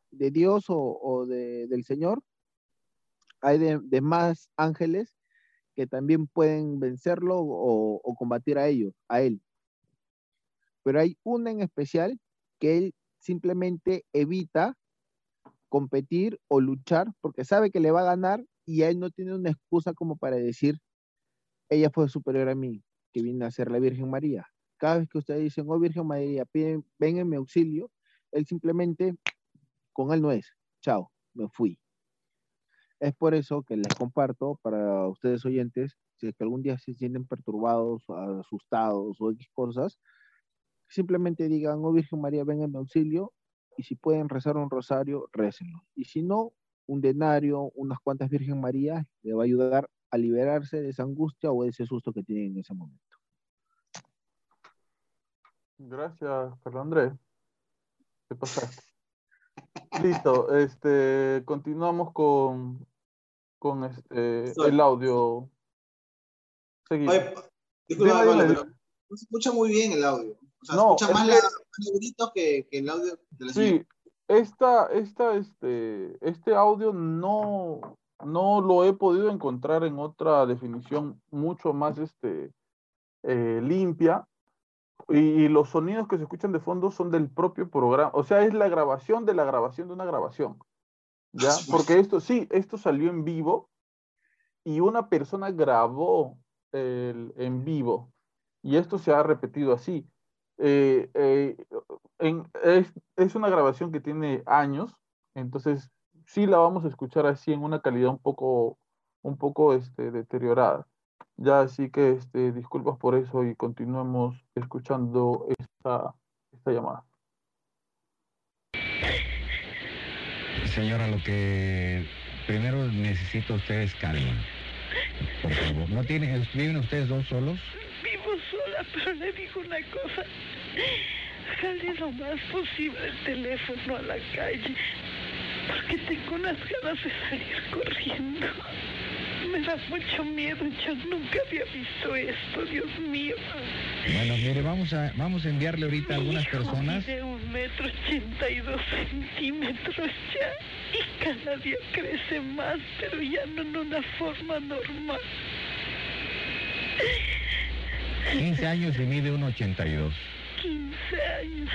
Dios o, o de- del Señor, hay de, de más ángeles que también pueden vencerlo o, o combatir a ellos, a él. Pero hay una en especial que él simplemente evita competir o luchar porque sabe que le va a ganar y él no tiene una excusa como para decir, ella fue superior a mí, que viene a ser la Virgen María. Cada vez que ustedes dicen, oh Virgen María, piden, ven en mi auxilio, él simplemente, con él no es, chao, me fui. Es por eso que les comparto para ustedes oyentes, si es que algún día se sienten perturbados, asustados o X cosas, simplemente digan, oh Virgen María, ven en mi auxilio, y si pueden rezar un rosario, récenlo. Y si no, un denario, unas cuantas Virgen María, le va a ayudar a liberarse de esa angustia o de ese susto que tiene en ese momento. Gracias, Carlos Andrés. ¿Qué pasa? Listo, este, continuamos con, con este, el audio. Seguimos. disculpa, pero no se escucha muy bien el audio. O sea, no, escucha más los gritos que, que, el audio de la Sí, esta, esta, este, este audio no, no lo he podido encontrar en otra definición mucho más este, eh, limpia. Y, los sonidos que se escuchan de fondo son del propio programa. O sea, es la grabación de la grabación de una grabación. ¿Ya? Porque esto, sí, esto salió en vivo y una persona grabó el, en vivo. Y esto se ha repetido así. Eh, eh, es, es, una grabación que tiene años, entonces sí la vamos a escuchar así en una calidad un poco, un poco este, deteriorada. Ya así que este, disculpas por eso y continuemos escuchando esta, esta llamada. Señora, lo que primero necesito ustedes calma. Por favor. ¿No tienen, viven ustedes dos solos? Pero le digo una cosa. Jale lo más posible el teléfono a la calle porque tengo unas ganas de salir corriendo. Me da mucho miedo, yo nunca había visto esto, Dios mío. Bueno, mire, vamos a, vamos a enviarle ahorita a algunas personas. De un metro ochenta y dos centímetros ya, y cada día crece más, pero ya no en una forma normal. 15 años y mide un 82. 15 años.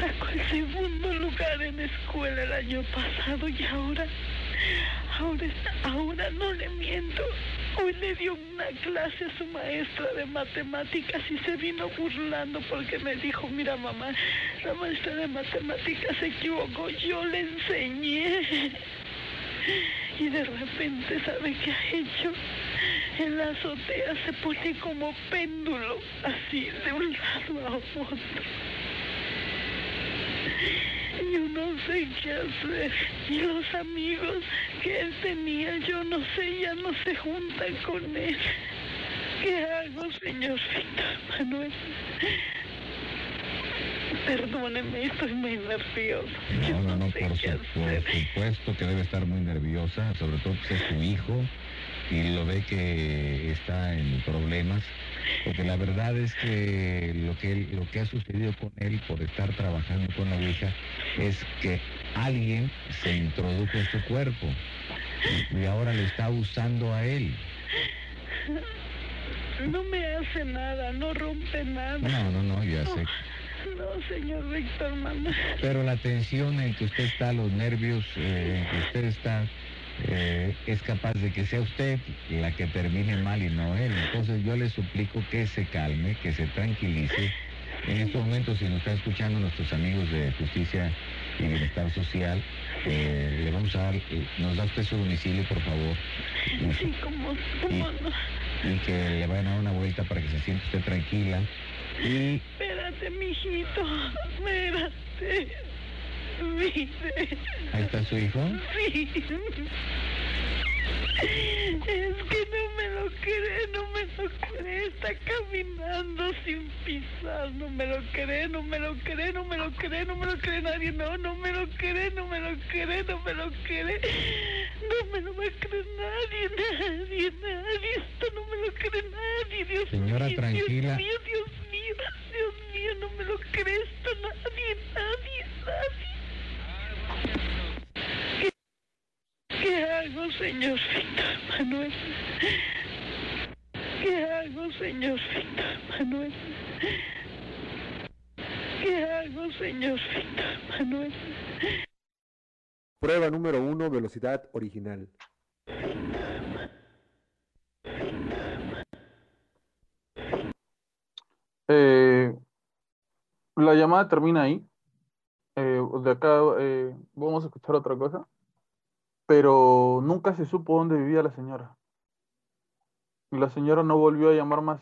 Sacó el segundo lugar en escuela el año pasado y ahora, ahora, ahora no le miento. Hoy le dio una clase a su maestra de matemáticas y se vino burlando porque me dijo, mira mamá, la maestra de matemáticas se equivocó, yo le enseñé. Y de repente, ¿sabe qué ha hecho? En la azotea se pone como péndulo, así de un lado a otro. Yo no sé qué hacer. Y los amigos que él tenía, yo no sé, ya no se juntan con él. ¿Qué hago, señor Víctor Manuel? Perdóneme, estoy muy nerviosa. No, no, no, por, por, supuesto que debe estar muy nerviosa, sobre todo que es su hijo y lo ve que está en problemas porque la verdad es que lo que, lo que ha sucedido con él por estar trabajando con la Ouija es que alguien se introdujo en su cuerpo y ahora le está usando a él. No me hace nada, no rompe nada. No, no, no, ya sé. No, señor Víctor Manuel. Pero la tensión en que usted está, los nervios eh, en que usted está, eh, es capaz de que sea usted la que termine mal y no él. Entonces yo le suplico que se calme, que se tranquilice. En estos momentos, si nos están escuchando nuestros amigos de Justicia y Bienestar Social, eh, le vamos a dar, eh, nos da usted su domicilio, por favor. Sí, como, y, que le vayan a dar una vuelta para que se sienta usted tranquila. Y... Espérate, mijito, espérate. ¿Ahí está su hijo? Sí. Es que no me lo cree, no me lo cree. Está caminando sin pisar. No me lo cree, no me lo cree, no me lo cree, no me lo cree nadie. No, no me lo cree, no me lo cree, no me lo cree. No me lo va a creer nadie, nadie, nadie. Esto no me lo cree nadie, Dios Señora, mío. tranquila. Dios mío, Dios no me lo cree esto nadie, nadie, nadie. ¿Qué, hago, señor Víctor Manuel? ¿Qué hago, señor Víctor Manuel? ¿Qué hago, señor Víctor Manuel? Prueba número uno, velocidad original. Eh, la llamada termina ahí. Eh, de acá eh, vamos a escuchar otra cosa. Pero nunca se supo dónde vivía la señora. La señora no volvió a llamar más.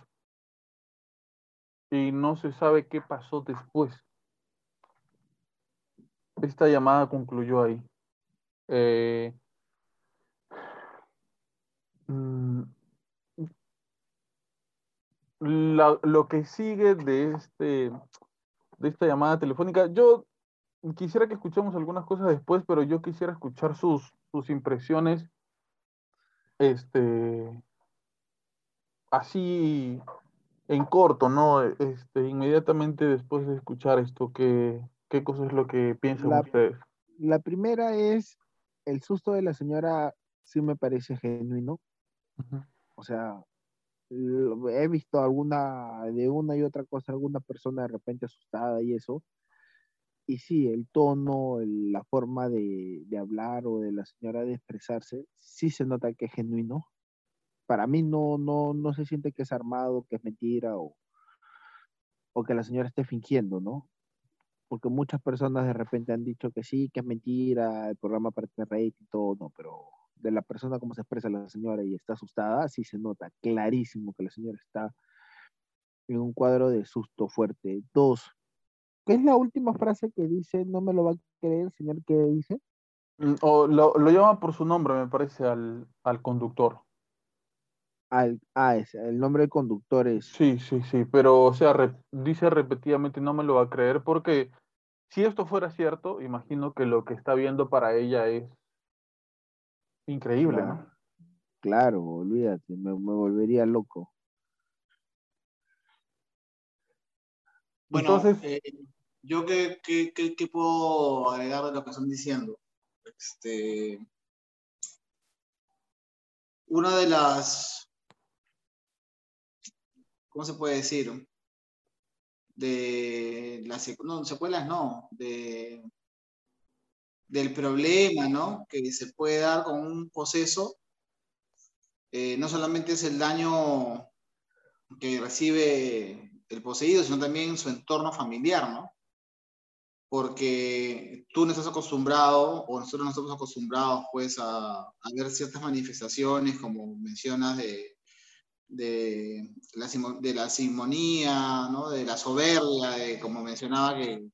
Y no se sabe qué pasó después. Esta llamada concluyó ahí. Eh, mm, la- lo que sigue de este de esta llamada telefónica, yo quisiera que escuchemos algunas cosas después, pero yo quisiera escuchar sus, sus impresiones, este, así en corto, ¿no? Este, inmediatamente después de escuchar esto, ¿qué, qué cosa es lo que piensan La- ustedes? La primera es el susto de la señora, sí me parece genuino. O sea, he visto alguna, de una y otra cosa, alguna persona de repente asustada y eso. Y sí, el tono, la forma de, de hablar o de la señora de expresarse, sí se nota que es genuino. Para mí no, no, no se siente que es armado, que es mentira o, o que la señora esté fingiendo, ¿no? Porque muchas personas de repente han dicho que sí, que es mentira, el programa para tener rating y todo, no, pero de la persona como se expresa la señora y está asustada, sí se nota clarísimo que la señora está en un cuadro de susto fuerte. Dos, ¿qué es la última frase que dice? No me lo va a creer, señor, ¿qué dice? Mm, O lo, lo llama por su nombre, me parece, al, al conductor. Al, ah, es, el nombre del conductor es... Sí, sí, sí, pero o sea, re- dice repetidamente no me lo va a creer porque si esto fuera cierto, imagino que lo que está viendo para ella es increíble, ¿no? Claro, olvídate, me, me volvería loco. Bueno, Entonces- eh, yo qué, qué, qué- qué puedo agregar de lo que están diciendo. Este, una de las, ¿cómo se puede decir? De las no, secuelas no, de, del problema, ¿no? Que se puede dar con un proceso. eh, no solamente es el daño que recibe el poseído, sino también su entorno familiar, ¿no? Porque tú no estás acostumbrado, o nosotros no estamos acostumbrados, pues, a, a ver ciertas manifestaciones, como mencionas, de, de, la, de la simonía, ¿no? De la soberbia, de, como mencionaba, que,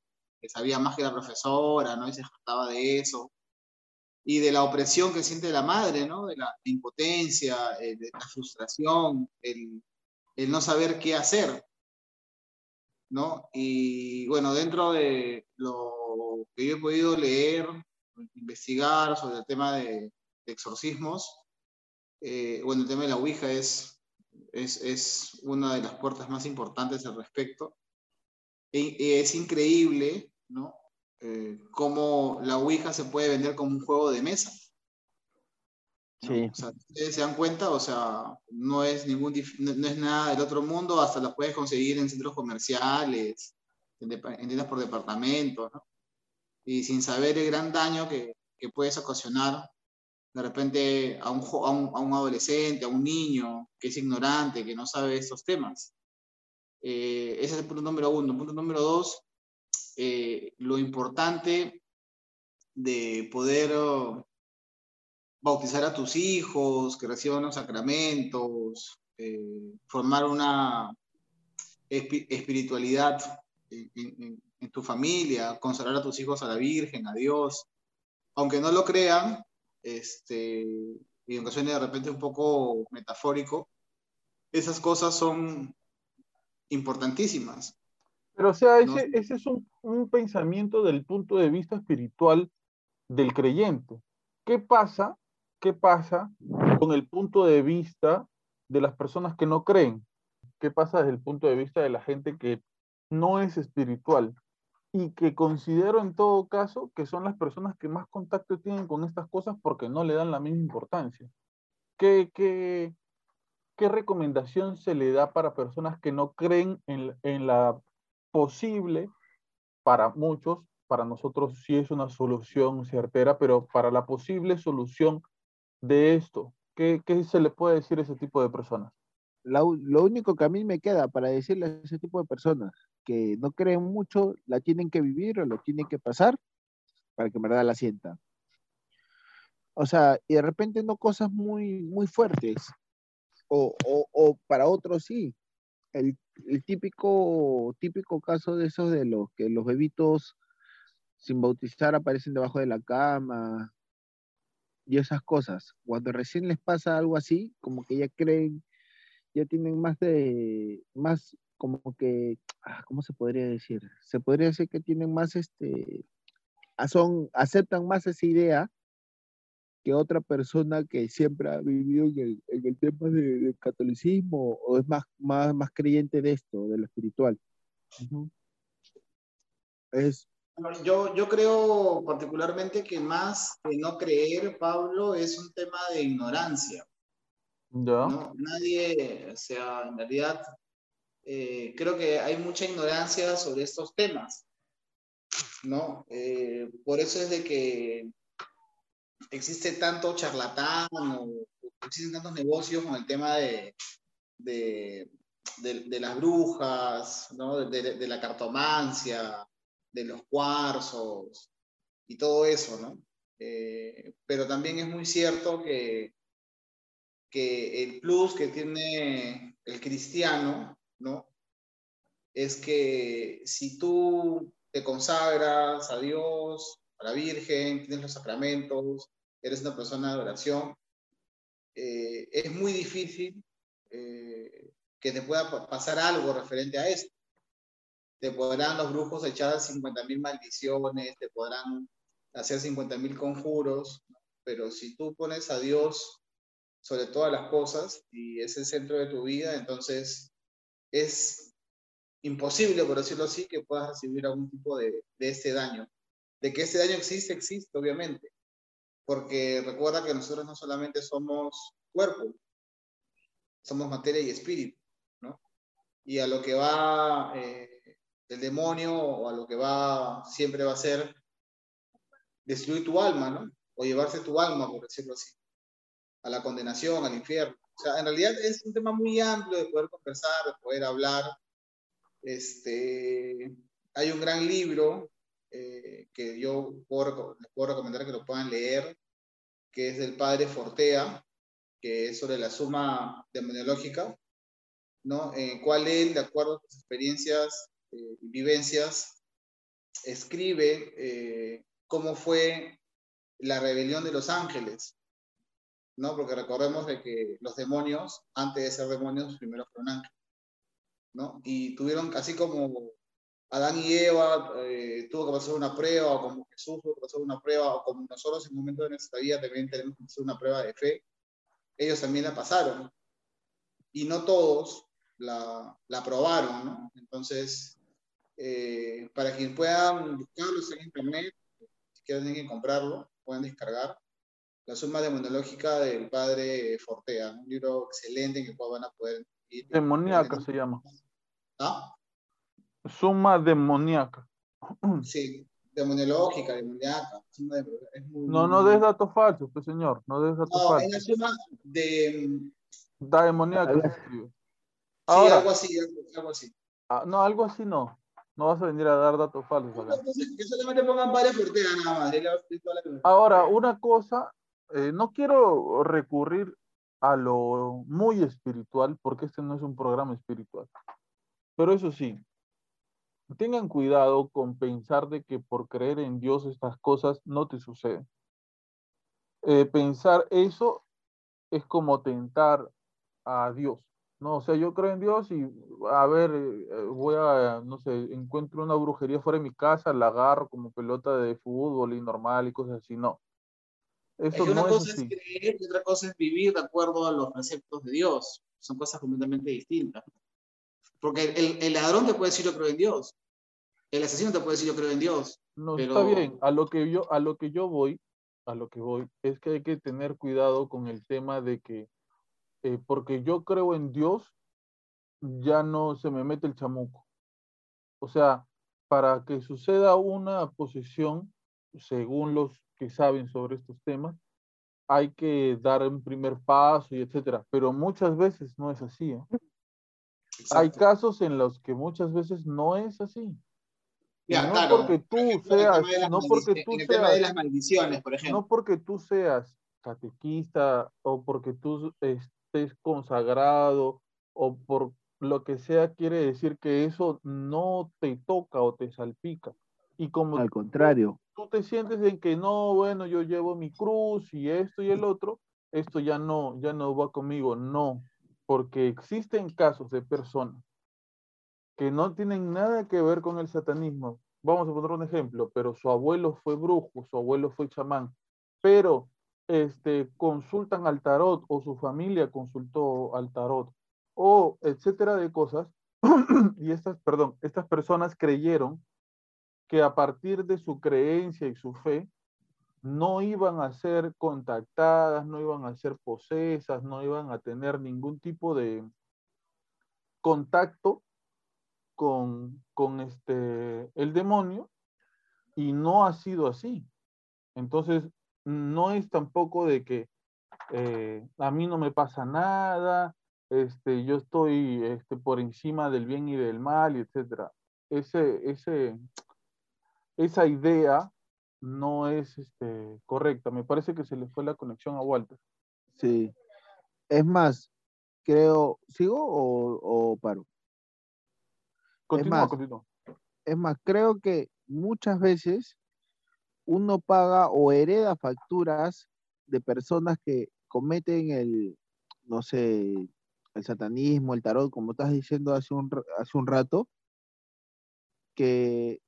sabía más que la profesora, ¿no? Y se jactaba de eso. Y de la opresión que siente la madre, ¿no? De la impotencia, eh, de la frustración, el, no saber qué hacer, ¿no? Y bueno, dentro de lo que yo he podido leer, investigar sobre el tema de, exorcismos, eh, bueno, el tema de la Ouija es, es, es una de las puertas más importantes al respecto. Y es increíble, ¿no? Eh, cómo la Ouija se puede vender como un juego de mesa. ¿no? Sí. O sea, ustedes se dan cuenta, o sea, no es ningún no, es nada del otro mundo, hasta la puedes conseguir en centros comerciales, en, en tiendas por departamento, ¿no? Y sin saber el gran daño que, que puedes ocasionar de repente a un, a, un, a un adolescente, a un niño que es ignorante, que no sabe estos temas. Eh, ese es el punto número uno. Punto número dos, eh, lo importante de poder oh, bautizar a tus hijos, que reciban los sacramentos, eh, formar una espi- espiritualidad en tu familia, consagrar a tus hijos a la Virgen, a Dios. Aunque no lo crean, este, y aunque suene de repente un poco metafórico, esas cosas son importantísimas. Pero o sea, ese, ese es un, un pensamiento del punto de vista espiritual del creyente. ¿Qué pasa? ¿Qué pasa con el punto de vista de las personas que no creen? ¿Qué pasa desde el punto de vista de la gente que no es espiritual? Y que considero en todo caso que son las personas que más contacto tienen con estas cosas porque no le dan la misma importancia. ¿Qué, qué, qué recomendación se le da para personas que no creen en, en la posible, para muchos, para nosotros sí es una solución certera, pero para la posible solución de esto, ¿qué, qué se le puede decir a ese tipo de personas? Lo único que a mí me queda para decirle a ese tipo de personas que no creen mucho, la tienen que vivir o lo tienen que pasar para que en verdad la sientan. O sea, y de repente no cosas muy, muy fuertes, o, o- o para otros sí. El, típico, típico caso de esos de los que los bebitos sin bautizar aparecen debajo de la cama y esas cosas. Cuando recién les pasa algo así, como que ya creen, ya tienen más de, más como que, ah, ¿cómo se podría decir? Se podría decir que tienen más, este, son, aceptan más esa idea que otra persona que siempre ha vivido en el, en el tema de- del catolicismo o es más, más, más creyente de esto, de lo espiritual. Es, Yo, yo creo particularmente que más que no creer, Pablo, es un tema de ignorancia. ¿Ya? ¿no? Nadie, o sea, en realidad, eh, creo que hay mucha ignorancia sobre estos temas, ¿no? Eh, por eso es de que existe tanto charlatán o existen tantos negocios con el tema de, de, de- las brujas, ¿no? De la cartomancia, de los cuarzos y todo eso, ¿no? Eh, pero también es muy cierto que que el plus que tiene el cristiano, ¿no? Es que si tú te consagras a Dios, la Virgen, tienes los sacramentos, eres una persona de oración, eh, es muy difícil eh, que te pueda pa- pasar algo referente a esto. Te podrán los brujos echar 50.000 maldiciones, te podrán hacer 50.000 conjuros, pero si tú pones a Dios sobre todas las cosas y es el centro de tu vida, entonces es imposible, por decirlo así, que puedas recibir algún tipo de, de este daño. De que este daño existe, existe, obviamente, porque recuerda que nosotros no solamente somos cuerpo, somos materia y espíritu, ¿no? Y a lo que va eh, el demonio o a lo que va siempre va a ser destruir tu alma, ¿no? O llevarse tu alma, por decirlo así a la condenación, al infierno. O sea, en realidad es un tema muy amplio de poder conversar, de poder hablar. Este, hay un gran libro eh, que yo puedo les puedo recomendar que lo puedan leer, que es del padre Fortea, que es sobre la suma demonológica, ¿no? En el cual él, de acuerdo a sus experiencias eh, y vivencias, escribe eh, cómo fue la rebelión de los ángeles, ¿no? Porque recordemos de que los demonios, antes de ser demonios, primero fueron ángeles, ¿no? Y tuvieron, así como Adán y Eva eh, tuvo que pasar una prueba, o como Jesús tuvo que pasar una prueba, o como nosotros en un momento de nuestra vida también tenemos que hacer una prueba de fe, ellos también la pasaron. Y no todos la, la aprobaron, ¿no? Entonces, eh, para quien puedan buscarlo en internet, si quieren comprarlo, pueden descargar. La suma demonológica del padre Fortea, un libro excelente en el cual van a poder ir. Demoníaca se llama. ¿Ah? Suma demoníaca. Sí, demonológica, demoníaca. suma de- es muy- No, no des datos falsos, pues señor. No des datos No, es la falsos. suma de. Da demoníaca. Sí, Ahora, algo así, algo, algo así. ah, no, algo así no. No vas a venir a dar datos falsos acá. Entonces, que solamente pongan padre Fortea nada más. Ahora, una cosa, eh, no quiero recurrir a lo muy espiritual, porque este no es un programa espiritual. Pero eso sí, tengan cuidado con pensar de que por creer en Dios estas cosas no te suceden. Eh, pensar eso es como tentar a Dios, ¿no? O sea, yo creo en Dios y, a ver, eh, voy a, no sé, encuentro una brujería fuera de mi casa, la agarro como pelota de fútbol y normal y cosas así, no. Es Eso que una no es cosa es así. creer y otra cosa es vivir de acuerdo a los preceptos de Dios. Son cosas completamente distintas. Porque el, el ladrón te puede decir yo creo en Dios. El asesino te puede decir yo creo en Dios. No, Pero- está bien. A lo que yo, a lo que yo voy, a lo que voy, es que hay que tener cuidado con el tema de que, eh, porque yo creo en Dios, ya no se me mete el chamuco. O sea, para que suceda una posesión, según los que saben sobre estos temas, hay que dar un primer paso y etcétera, pero muchas veces no es así. ¿eh? Hay casos en los que muchas veces no es así. Ya, no claro. porque tú Por ejemplo, en el seas, no porque tú en el tema de seas, las maldiciones, por ejemplo. no porque tú seas catequista o porque tú estés consagrado o por lo que sea, quiere decir que eso no te toca o te salpica. Y como Al contrario. tú te sientes en que no, bueno, yo llevo mi cruz y esto y el otro, esto ya no, ya no va conmigo, no, porque existen casos de personas que no tienen nada que ver con el satanismo. Vamos a poner un ejemplo, pero su abuelo fue brujo, su abuelo fue chamán, pero este, consultan al tarot o su familia consultó al tarot o etcétera de cosas y estas, perdón, estas personas creyeron que a partir de su creencia y su fe no iban a ser contactadas, no iban a ser posesas, no iban a tener ningún tipo de contacto con, con este, el demonio y no ha sido así. Entonces, no es tampoco de que eh, a mí no me pasa nada, este, yo estoy este, por encima del bien y del mal, etcétera. Ese, ese, esa idea no es este, correcta. Me parece que se le fue la conexión a Walter. Sí. Es más, creo, ¿sigo o, o paro? Continúa, más, continúa. Es más, creo que muchas veces uno paga o hereda facturas de personas que cometen el, no sé, el satanismo, el tarot, como estás diciendo hace un, hace un rato, que,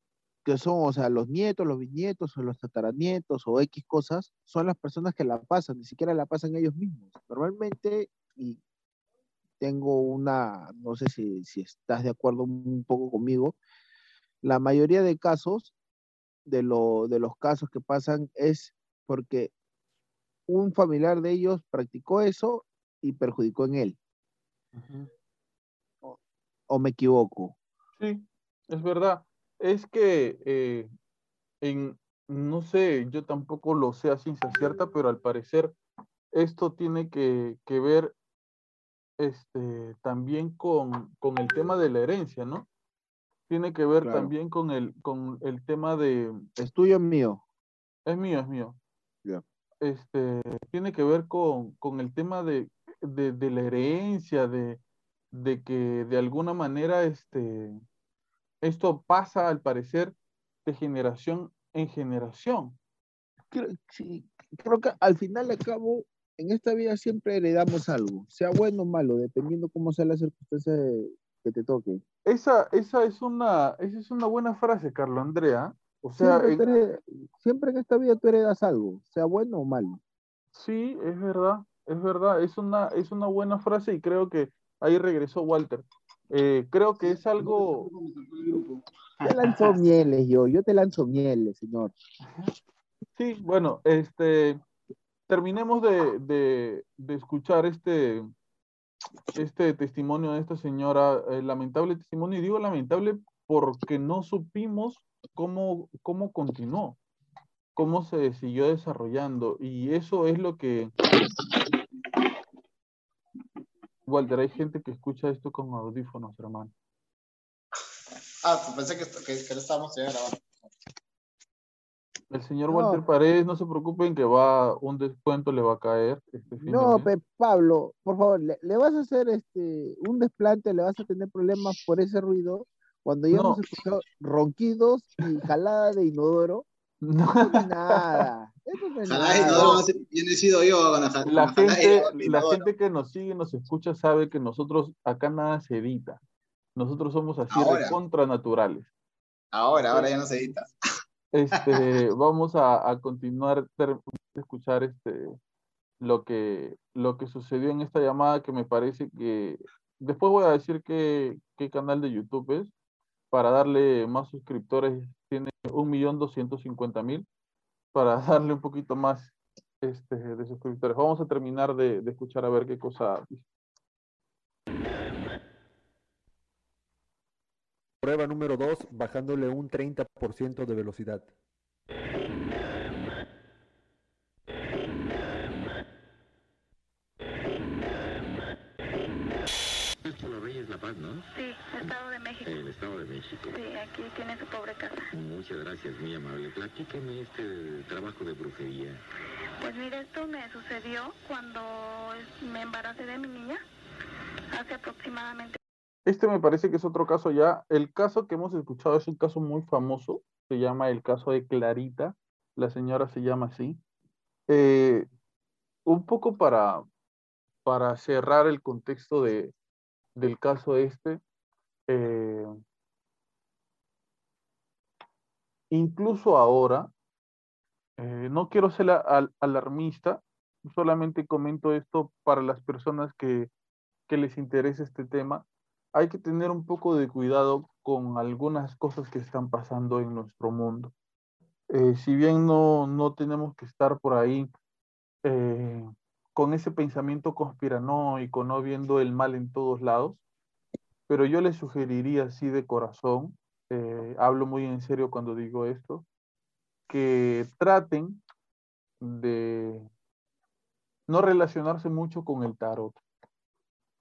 que son, o sea, los nietos, los bisnietos o los tataranietos o X cosas, son las personas que la pasan, ni siquiera la pasan ellos mismos. Normalmente, y tengo una, no sé si, si estás de acuerdo un poco conmigo, la mayoría de casos, de, lo, de los casos que pasan es porque un familiar de ellos practicó eso y perjudicó en él, o me equivoco. Sí, es verdad. Es que eh, en, no sé, yo tampoco lo sé a ciencia cierta, pero al parecer esto tiene que, que ver este, también con, con el tema de la herencia, ¿no? Tiene que ver Claro. también con el, con el tema de, ¿Es tuyo o mío? es mío, es mío. Este, tiene que ver con, con el tema de, de, de la herencia, de, de que de alguna manera este, esto pasa al parecer de generación en generación. Creo, sí, creo que al final de cabo, en esta vida siempre heredamos algo, sea bueno o malo, dependiendo cómo sea la circunstancia de- que te toque. Esa, esa es una, esa es una buena frase, Carlos Andrea. O sea, Siempre, en- siempre en esta vida tú heredas algo, sea bueno o malo. sí, es verdad, es verdad, es una, es una buena frase y creo que ahí regresó Walter. Eh, creo que es algo, Te lanzo mieles yo, yo te lanzo mieles, señor. sí, bueno, este, terminemos de, de, de escuchar este, este testimonio de esta señora, eh, lamentable testimonio, y digo lamentable porque no supimos cómo, cómo continuó, cómo se siguió desarrollando, y eso es lo que... Walter, hay gente que escucha esto con audífonos, hermano. Ah, pensé que, que, que lo estábamos ya grabando. El señor No. Walter Paredes, no se preocupen que va, un descuento le va a caer este fin de No, pe, Pablo, por favor, le, le vas a hacer este un desplante, le vas a tener problemas por ese ruido. Cuando ya No. hemos escuchado ronquidos y jalada de inodoro, No. nada. La, gente, que nos sigue, nos escucha, sabe que nosotros acá nada se edita. Nosotros somos así de contranaturales. Ahora, ahora ya no se edita. Este, vamos a, continuar escuchar este, lo, que, lo que sucedió en esta llamada que me parece que... Después voy a decir qué, qué canal de YouTube es para darle más suscriptores. Tiene 1.250.000 para darle un poquito más este, de suscriptores vamos a terminar de, escuchar a ver qué cosa dice. Prueba número 2, bajándole un 30% de velocidad. Esto lo Reyes La Paz, ¿no? Sí, Estado de México. El Estado de México. Sí, aquí tiene su pobre casa. Muchas gracias, muy amable. Platíqueme este trabajo de brujería. Pues mira, esto me sucedió cuando me embaracé de mi niña, hace aproximadamente Este me parece que es otro caso ya. El caso que hemos escuchado es un caso muy famoso. Se llama el caso de Clarita. La señora se llama así. Eh, un poco para, para cerrar el contexto de, del caso este. eh, incluso ahora, eh, no quiero ser alarmista, solamente comento esto para las personas que, les interesa este tema hay que tener un poco de cuidado con algunas cosas que están pasando en nuestro mundo. Eh, si bien no, no tenemos que estar por ahí con ese pensamiento conspiranoico, no viendo el mal en todos lados, pero yo les sugeriría así de corazón, eh, hablo muy en serio cuando digo esto, que traten de no relacionarse mucho con el tarot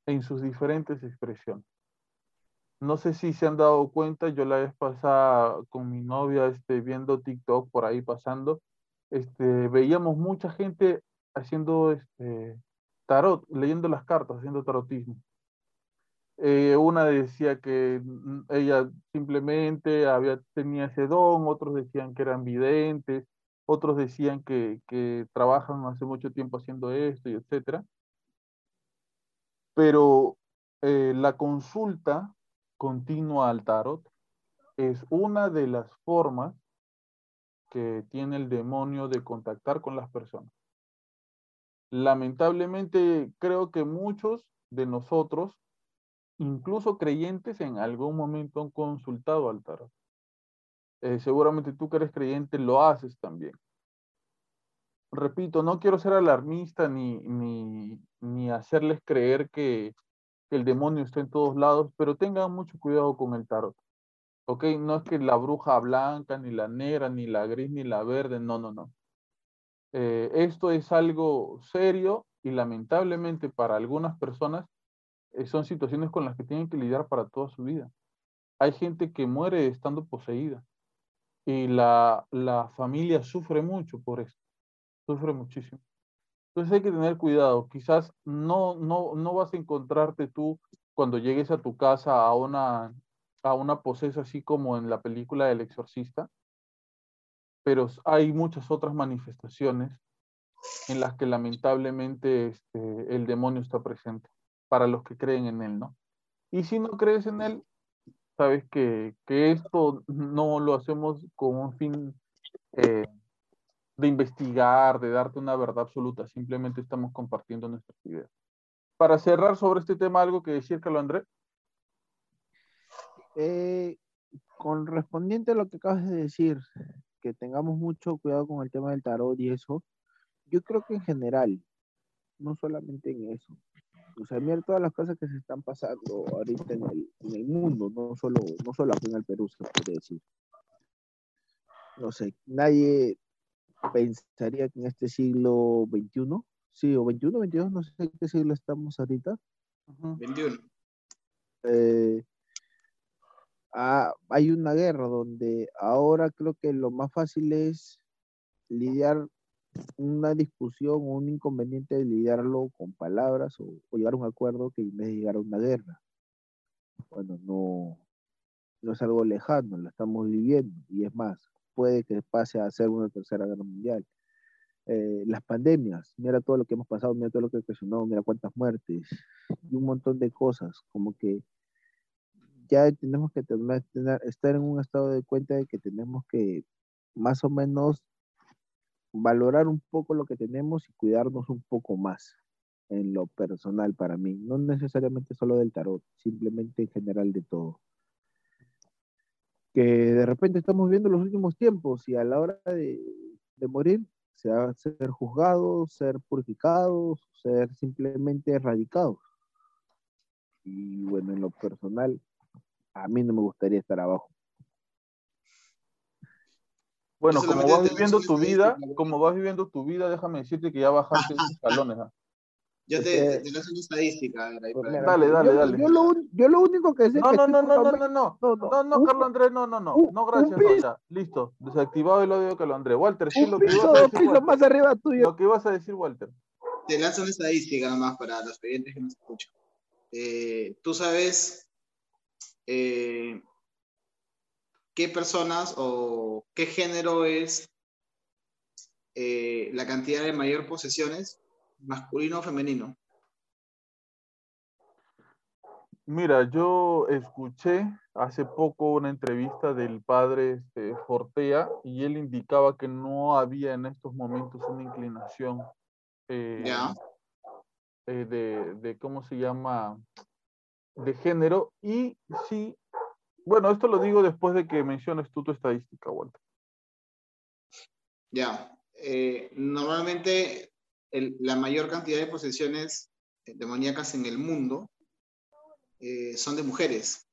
en sus diferentes expresiones. No sé si se han dado cuenta, yo la vez pasada con mi novia este, viendo TikTok por ahí pasando, este, veíamos mucha gente haciendo este, tarot, leyendo las cartas, haciendo tarotismo. Eh, una decía que ella simplemente había, tenía ese don, otros decían que eran videntes, otros decían que, que trabajan hace mucho tiempo haciendo esto y etcétera. Pero eh, la consulta continua al tarot es una de las formas que tiene el demonio de contactar con las personas. Lamentablemente, creo que muchos de nosotros, incluso creyentes, en algún momento han consultado al tarot. Eh, seguramente tú que eres creyente lo haces también. Repito, no quiero ser alarmista ni, ni, hacerles creer que, que el demonio está en todos lados, pero tengan mucho cuidado con el tarot. ¿Ok? No es que la bruja blanca, ni la negra, ni la gris, ni la verde, no, no, no. Eh, esto es algo serio y lamentablemente para algunas personas eh, son situaciones con las que tienen que lidiar para toda su vida. Hay gente que muere estando poseída y la, la familia sufre mucho por esto, sufre muchísimo. Entonces hay que tener cuidado. Quizás no, no, no vas a encontrarte tú cuando llegues a tu casa a una, a una posesa así como en la película del exorcista, pero hay muchas otras manifestaciones en las que lamentablemente este, el demonio está presente para los que creen en él, ¿no? Y si no crees en él, sabes que, que esto no lo hacemos con un fin eh, de investigar, de darte una verdad absoluta, simplemente estamos compartiendo nuestras ideas. Para cerrar sobre este tema, algo que decir, Carlos André. Eh, con respondiente a lo que acabas de decir, que tengamos mucho cuidado con el tema del tarot y eso, yo creo que en general, no solamente en eso. O sea, mira todas las cosas que se están pasando ahorita en el, en el mundo, no solo, no solo aquí en el Perú, se puede decir. No sé, nadie pensaría que en este siglo XXI, sí, o XXI, XXII, no sé en qué siglo estamos ahorita, 21. eh, ah, hay una guerra donde ahora creo que lo más fácil es lidiar una discusión o un inconveniente de lidiarlo con palabras o, llegar a un acuerdo que en vez de llegar a una guerra. Bueno, no, no es algo lejano, lo estamos viviendo y es más, puede que pase a ser una tercera guerra mundial. Eh, las pandemias, mira todo lo que hemos pasado, mira todo lo que ha ocasionado, mira cuántas muertes y un montón de cosas, como que ya tenemos que tener, tener- estar en un estado de cuenta de que tenemos que más o menos valorar un poco lo que tenemos y cuidarnos un poco más en lo personal para mí, no necesariamente solo del tarot, simplemente en general de todo. Que de repente estamos viendo los últimos tiempos y a la hora de, de morir, sea ser juzgados, ser purificados, ser simplemente erradicados. Y bueno, en lo personal, A mí no me gustaría estar abajo. Bueno, como vas viviendo tu vida, como vas viviendo tu vida, déjame decirte que ya bajaste esos escalones. ¿ah? Yo te, que- te, te lanzo una estadística. a ver, ahí Pues Dale, dale, yo, dale. Yo lo, un- yo lo único que sé No, que no, no, no, no, no, no. no, no, No, Carlos Andrés, no, no, no. No, gracias, no. Listo. Desactivado el audio de Carlos Andrés. Walter, ¿qué es un lo que ibas piso, a dos decir, Walter? más arriba tuyo. Lo que ibas a decir, Walter. Te lanzo una estadística nomás para los oyentes que nos escuchan. Eh, Tú sabes eh, qué personas o qué género es eh, la cantidad de mayor posesiones, masculino o femenino. Mira, yo escuché hace poco una entrevista del padre este, Fortea y él indicaba que no había en estos momentos una inclinación eh, eh, de, de, ¿cómo se llama? De género. Y sí, bueno, esto lo digo después de que menciones tú tu estadística, Walter. Ya. Eh, normalmente el- la mayor cantidad de posesiones demoníacas en el mundo eh, son de mujeres.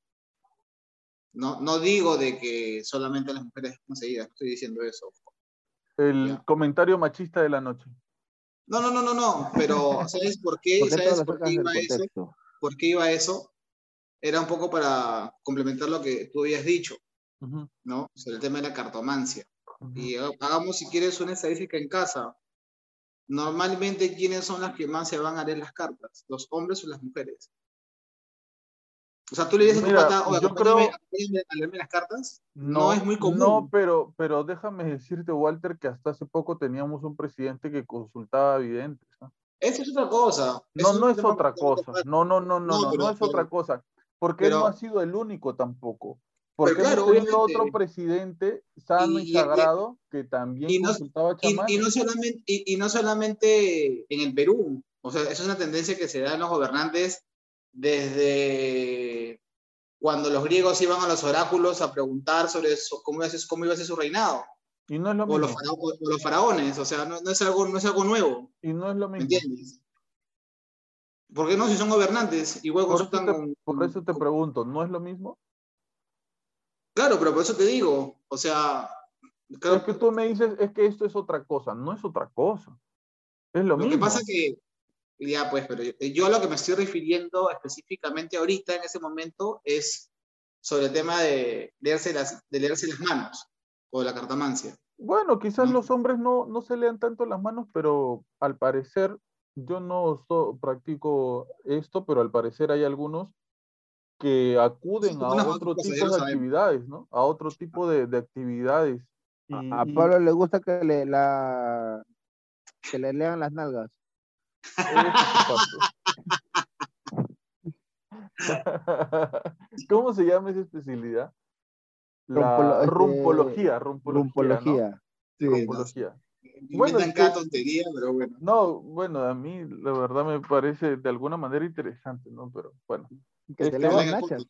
No, no digo de que solamente las mujeres conseguidas, estoy diciendo eso. El Ya. comentario machista de la noche. No, no, no, no, no, pero ¿sabes por qué? ¿Por qué ¿Sabes por qué iba eso? ¿Por qué iba eso? Era un poco para complementar lo que tú habías dicho, ¿no? Sobre el tema de la cartomancia. Y ha- hagamos, si quieres, una estadística en casa. Normalmente, ¿quiénes son las que más se van a leer las cartas? ¿Los hombres o las mujeres? O sea, tú le dices a tu Mira, pata, "Oye, yo creo- a leerme las cartas. No, es muy común. No, pero, pero déjame decirte, Walter, que hasta hace poco teníamos un presidente que consultaba videntes. ¿no? Eso es otra cosa. No, no es otra cosa. No, no, no, no, No, no, es otra cosa. Porque él no pero- ha sido el único tampoco. Porque claro, hemos otro presidente sano y, Y- y- sagrado que también y no- consultaba Y, y no solamente, y, y no solamente en el Perú, o sea, eso es una tendencia que se da en los gobernantes desde cuando los griegos iban a los oráculos a preguntar sobre eso, cómo, iba a ser, cómo iba a ser su reinado, Y no es lo o mismo. los, farao- o los faraones, o sea, no, no es algo, no es algo nuevo, Y no es lo ¿me mismo. entiendes? ¿Por qué no? Si son gobernantes, igual Por eso, te, con- por eso te pregunto, ¿no es lo mismo? Claro, pero por eso te digo, o sea, creo Es que tú me dices, es que esto es otra cosa. No es otra cosa. Es lo, Lo mismo. que pasa que, ya pues, pero yo, yo a lo que me estoy refiriendo específicamente ahorita, en ese momento, es sobre el tema de leerse las, de leerse las manos o de la cartomancia. Bueno, quizás ¿no? los hombres no, no se lean tanto las manos, pero al parecer, yo no so- practico esto, pero al parecer hay algunos que acuden a otro tipo de actividades, ¿no? A otro tipo de, de actividades. Y- A, Pablo le gusta que le, la, que le lean las nalgas. ¿Cómo se llama esa especialidad? La Rumpolo- este, rumpología, rumpología. ¿no? Rumpología. Sí. Rumpología. Bueno, es cada que- tontería, pero bueno. No, bueno, a mí la verdad me parece de alguna manera interesante, ¿no? Pero bueno. Que Es te que lean va- las nachas.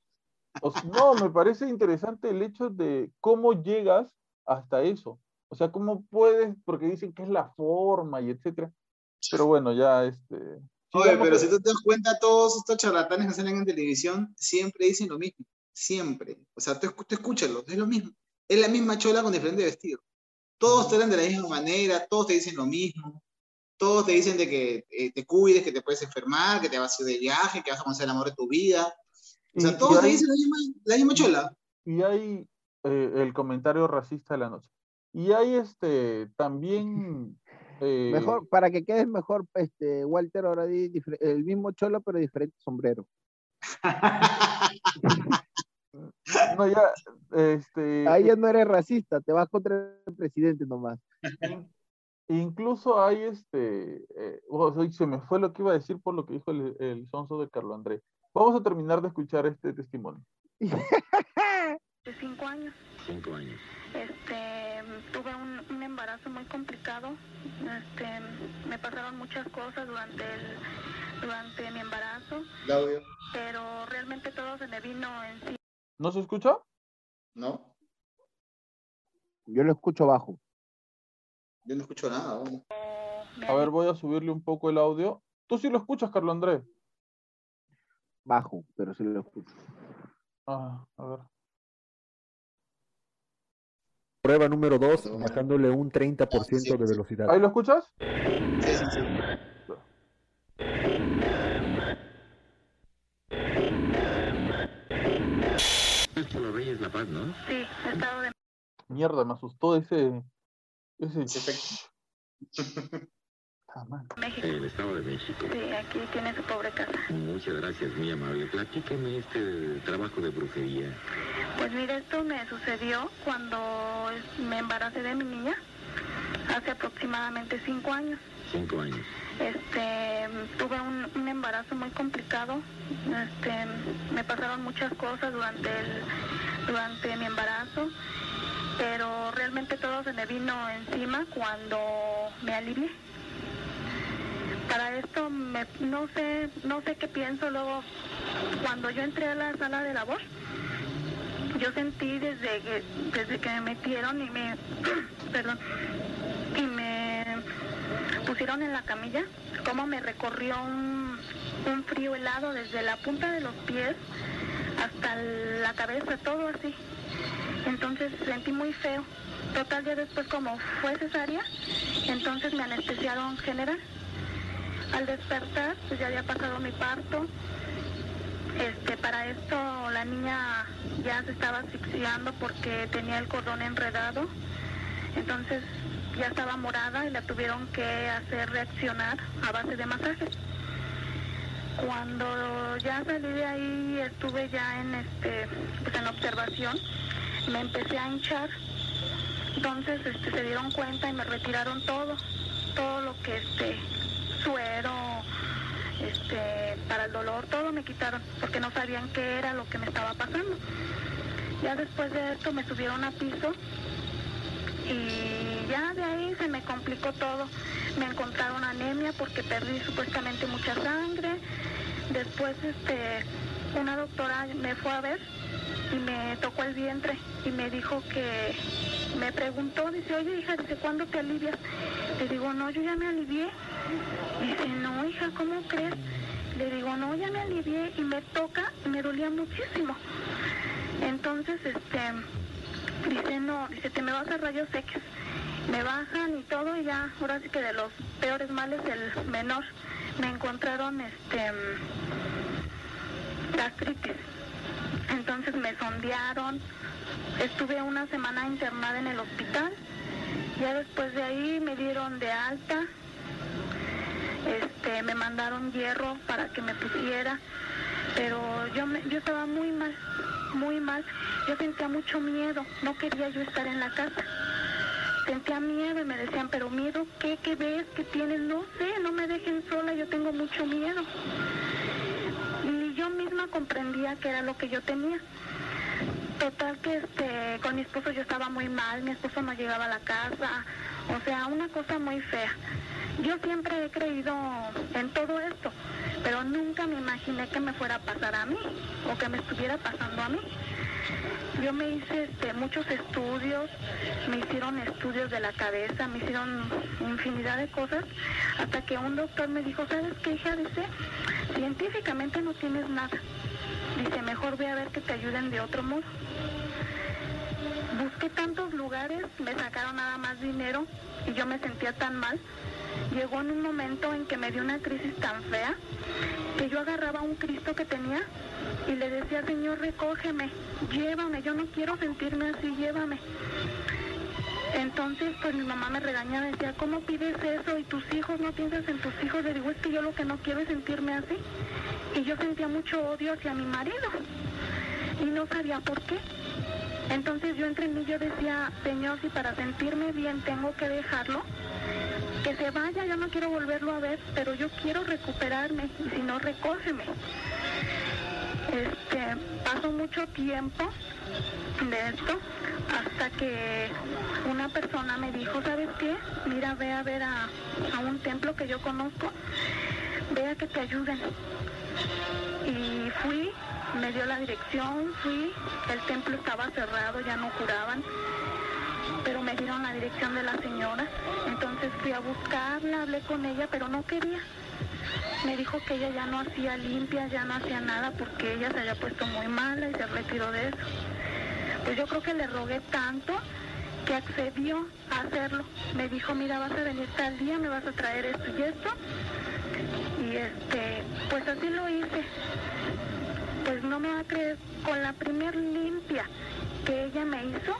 O s- no, me parece interesante el hecho de cómo llegas hasta eso. O sea, cómo puedes, porque dicen que es la forma y etcétera. Pero bueno, ya este. Oye, pero si tú te das cuenta, todos estos charlatanes que salen en televisión siempre dicen lo mismo. Siempre. O sea, tú, tú escúchalo, es lo mismo. Es la misma chola con diferente vestido. Todos te hablan de la misma manera, todos te dicen lo mismo. Todos te dicen de que eh, te cuides, que te puedes enfermar, que te vas a ir de viaje, que vas a conocer el amor de tu vida. O sea, y- todos y te hay- dicen la misma, la misma chola. Y hay eh, el comentario racista de la noche. Y hay este también. eh, Mejor, para que quedes mejor, este, Walter, ahora di el mismo cholo, pero diferente sombrero. No, ya. Este, Ahí ya no eres racista, te vas contra el presidente nomás. in- incluso hay este. eh, oh, se me fue lo que iba a decir por lo que dijo el, el sonso de Carlo Andrés. Vamos a terminar de escuchar este testimonio. de cinco años. Cinco años. Este, tuve un, un embarazo muy complicado. Este, me pasaron muchas cosas durante el, durante mi embarazo, Claudio, pero realmente todo se me vino encima. ¿No se escucha? ¿no? Yo lo escucho bajo. Yo no escucho nada. vamos. Me A ver, voy a subirle un poco el audio. Tú sí lo escuchas, Carlo Andrés. Bajo, pero sí lo escucho. Ah, a ver. Prueba número 2, Perdón. bajándole un 30% sí, de velocidad. ¿Ahí lo escuchas? Sí, sí, sí. La Paz, ¿no? Sí, estado de Mierda, me asustó ese. Ese. Efecto. Ah. El Estado de México. Sí, aquí tiene su pobre casa. Muchas gracias, muy amable. Platíqueme este trabajo de brujería. Pues mira, esto me sucedió cuando me embaracé de mi niña, hace aproximadamente cinco años. Cinco años. Este, tuve un, un embarazo muy complicado. Este, me pasaron muchas cosas durante el, durante mi embarazo, pero realmente todo se me vino encima cuando me alivié. Para esto me, no sé, no sé qué pienso luego cuando yo entré a la sala de labor. Yo sentí desde que, desde que me metieron y me, perdón, pusieron en la camilla, cómo me recorrió un, frío helado desde la punta de los pies hasta la cabeza, todo así. Entonces sentí muy feo. Total, ya después como fue cesárea, entonces me anestesiaron general. Al despertar, pues ya había pasado mi parto. Este, para esto la niña ya se estaba asfixiando porque tenía el cordón enredado. Entonces ya estaba morada y la tuvieron que hacer reaccionar a base de masajes. Cuando ya salí de ahí, estuve ya en este, pues en observación, me empecé a hinchar. Entonces este, se dieron cuenta y me retiraron todo, todo lo que este suero, este, para el dolor, todo me quitaron, porque no sabían qué era lo que me estaba pasando. Ya después de esto me subieron a piso y ya de ahí se me complicó todo. Me encontraron anemia porque perdí supuestamente mucha sangre. Después este una doctora me fue a ver y me tocó el vientre y me dijo que me preguntó, dice, oye hija, dice, ¿cuándo te alivias? Le digo, no, yo ya me alivié. Dice, no, hija, ¿cómo crees? Le digo, no, ya me alivié y me toca y me dolía muchísimo. Entonces, este, dice, no, dice, te me vas a rayos X. Me bajan y todo y ya, ahora sí que de los peores males, el menor. Me encontraron, este, gastritis. Entonces me sondearon, estuve una semana internada en el hospital, ya después de ahí me dieron de alta, este, me mandaron hierro para que me pusiera, pero yo, me, yo estaba muy mal, muy mal, yo sentía mucho miedo, no quería yo estar en la casa. Sentía miedo y me decían, pero miedo, ¿qué? ¿Qué ves? ¿Qué tienes? No sé, no me dejen sola, yo tengo mucho miedo. Ni yo misma comprendía que era lo que yo tenía. Total que este, con mi esposo yo estaba muy mal, mi esposo no llegaba a la casa, o sea, una cosa muy fea. Yo siempre he creído en todo esto, pero nunca me imaginé que me fuera a pasar a mí o que me estuviera pasando a mí. Yo me hice este, muchos estudios, me hicieron estudios de la cabeza, me hicieron infinidad de cosas, hasta que un doctor me dijo, ¿sabes qué, hija? Dice, científicamente no tienes nada. Dice, mejor ve a ver que te ayuden de otro modo. Busqué tantos lugares, me sacaron nada más dinero y yo me sentía tan mal. Llegó en un momento en que me dio una crisis tan fea que yo agarraba un Cristo que tenía y le decía, Señor, recógeme, llévame, yo no quiero sentirme así, llévame. Entonces, pues mi mamá me regañaba, decía, ¿cómo pides eso? Y tus hijos, no piensas en tus hijos. Le digo, es que yo lo que no quiero es sentirme así. Y yo sentía mucho odio hacia mi marido. Y no sabía por qué. Entonces yo entre mí yo decía, Señor, si para sentirme bien tengo que dejarlo, que se vaya, yo no quiero volverlo a ver, pero yo quiero recuperarme, y si no, recógeme. Este, pasó mucho tiempo de esto hasta que una persona me dijo, ¿sabes qué? Mira, ve a ver a, a un templo que yo conozco, ve a que te ayuden. Y fui, me dio la dirección, fui, el templo estaba cerrado, ya no curaban, pero me dieron la dirección de la señora. Entonces fui a buscarla, hablé con ella, pero no quería. Me dijo que ella ya no hacía limpias, ya no hacía nada porque ella se había puesto muy mala y se retiró de eso. Pues yo creo que le rogué tanto que accedió a hacerlo. Me dijo, mira, vas a venir tal día, me vas a traer esto y esto. Y este, pues así lo hice. Pues no me va a creer, con la primer limpia que ella me hizo,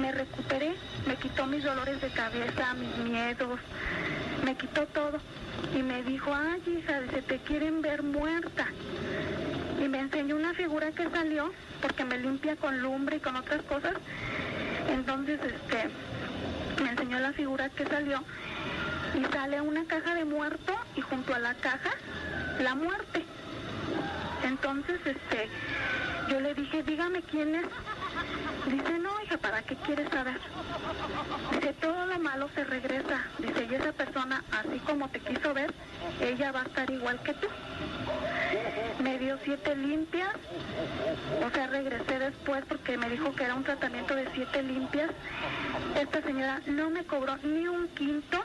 me recuperé, me quitó mis dolores de cabeza, mis miedos, me quitó todo. Y me dijo, ay hija, se te quieren ver muerta. Y me enseñó una figura que salió, porque me limpia con lumbre y con otras cosas. Entonces, este, me enseñó la figura que salió y sale una caja de muerto y junto a la caja la muerte. Entonces, este, yo le dije, dígame quién es. Dice, no, hija, ¿para qué quieres saber? Dice, todo lo malo se regresa. Dice, y esa persona, así como te quiso ver, ella va a estar igual que tú. Me dio siete limpias, o sea, regresé después porque me dijo que era un tratamiento de siete limpias. Esta señora no me cobró ni un quinto,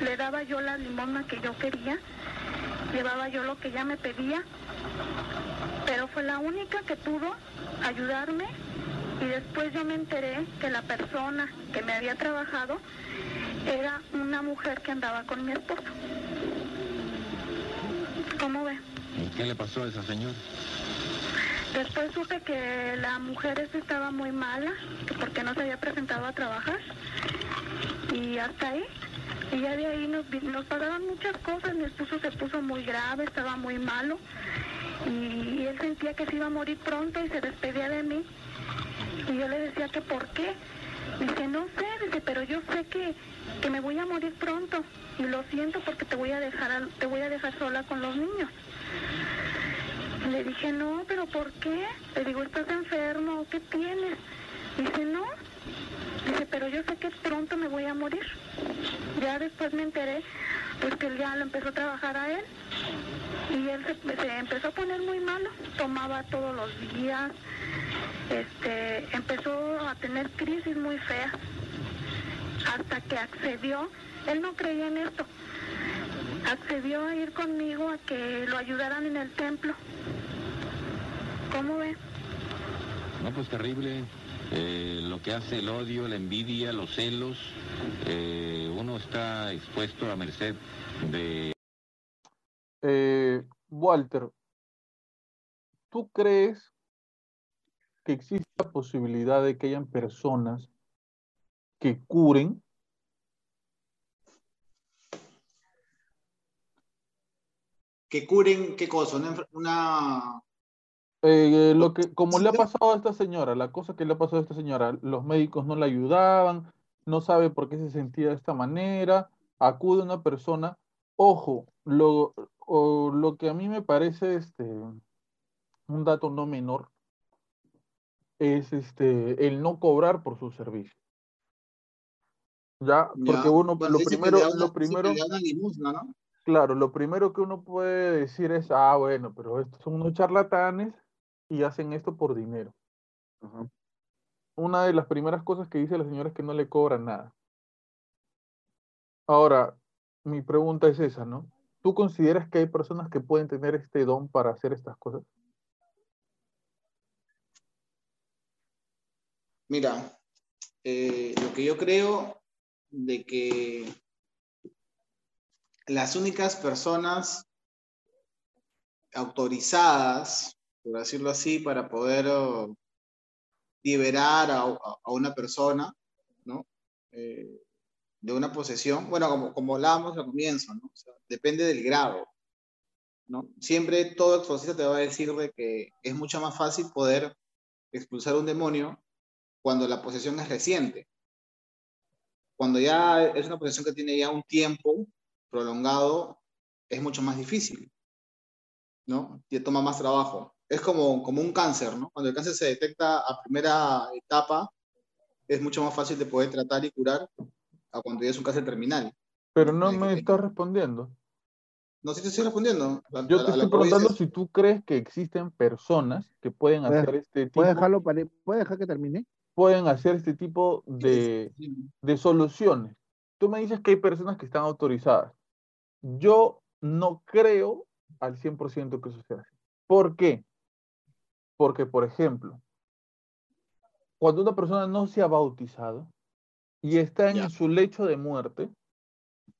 le daba yo la limona que yo quería, llevaba yo lo que ella me pedía, pero fue la única que pudo ayudarme y después yo me enteré que la persona que me había trabajado era una mujer que andaba con mi esposo. ¿Cómo ve? ¿Y qué le pasó a esa señora? Después supe que la mujer esa estaba muy mala, que porque no se había presentado a trabajar. Y hasta ahí. Y ya de ahí nos, nos muchas cosas. Mi esposo se puso muy grave, estaba muy malo. Y, y él sentía que se iba a morir pronto y se despedía de mí. Y yo le decía que por qué. Dice, no sé, dice, pero yo sé que, que me voy a morir pronto. Y lo siento porque te voy a dejar, te voy a dejar sola con los niños. Le dije, no, pero ¿por qué? Le digo, ¿estás enfermo? ¿Qué tienes? Dice, no. Dice, pero yo sé que pronto me voy a morir. Ya después me enteré, pues que él ya lo empezó a trabajar a él. Y él se, se empezó a poner muy malo. Tomaba todos los días. Este, empezó a tener crisis muy feas. Hasta que accedió. Él no creía en esto. Accedió a ir conmigo a que lo ayudaran en el templo. ¿Cómo ve? No, pues terrible. Eh, lo que hace el odio, la envidia, los celos, eh, uno está expuesto a merced de... Eh, Walter, ¿tú crees que existe la posibilidad de que hayan personas que curen? Que curen, ¿qué cosa? Una, Eh, lo que, como le ha pasado a esta señora, la cosa que le ha pasado a esta señora, los médicos no la ayudaban, no sabe por qué se sentía de esta manera, acude una persona, ojo, lo, o lo que a mí me parece este, un dato no menor es este, el no cobrar por su servicio. Ya, ya, porque uno, bueno, lo que primero, lo primero. Claro, lo primero que uno puede decir es, ah, bueno, pero estos son unos charlatanes y hacen esto por dinero. Una de las primeras cosas que dice la señora es que no le cobran nada. Ahora, mi pregunta es esa, ¿no? ¿Tú consideras que hay personas que pueden tener este don para hacer estas cosas? Mira, eh, lo que yo creo de que las únicas personas autorizadas, por decirlo así, para poder oh, liberar a, a- una persona, ¿no? Eh, de una posesión, bueno, como, como hablábamos al comienzo, ¿no? O depende del grado, ¿no? Siempre todo exorcista te va a decir de que es mucho más fácil poder expulsar un demonio cuando la posesión es reciente. Cuando ya es una posesión que tiene ya un tiempo prolongado, es mucho más difícil, ¿no? Y toma más trabajo. Es como, como un cáncer, ¿no? Cuando el cáncer se detecta a primera etapa, es mucho más fácil de poder tratar y curar a cuando ya es un cáncer terminal. Pero no me que- estás respondiendo. No sé si te estoy respondiendo. A- Yo te estoy preguntando si tú crees que existen personas que pueden Puede- hacer este tipo, ¿Puede dejarlo para, ¿Puede dejar que termine? pueden hacer este tipo de, de soluciones. Tú me dices que hay personas que están autorizadas. Yo no creo al 100% que eso sea así. ¿Por qué? Porque, por ejemplo, cuando una persona no se ha bautizado y está en Ya. su lecho de muerte,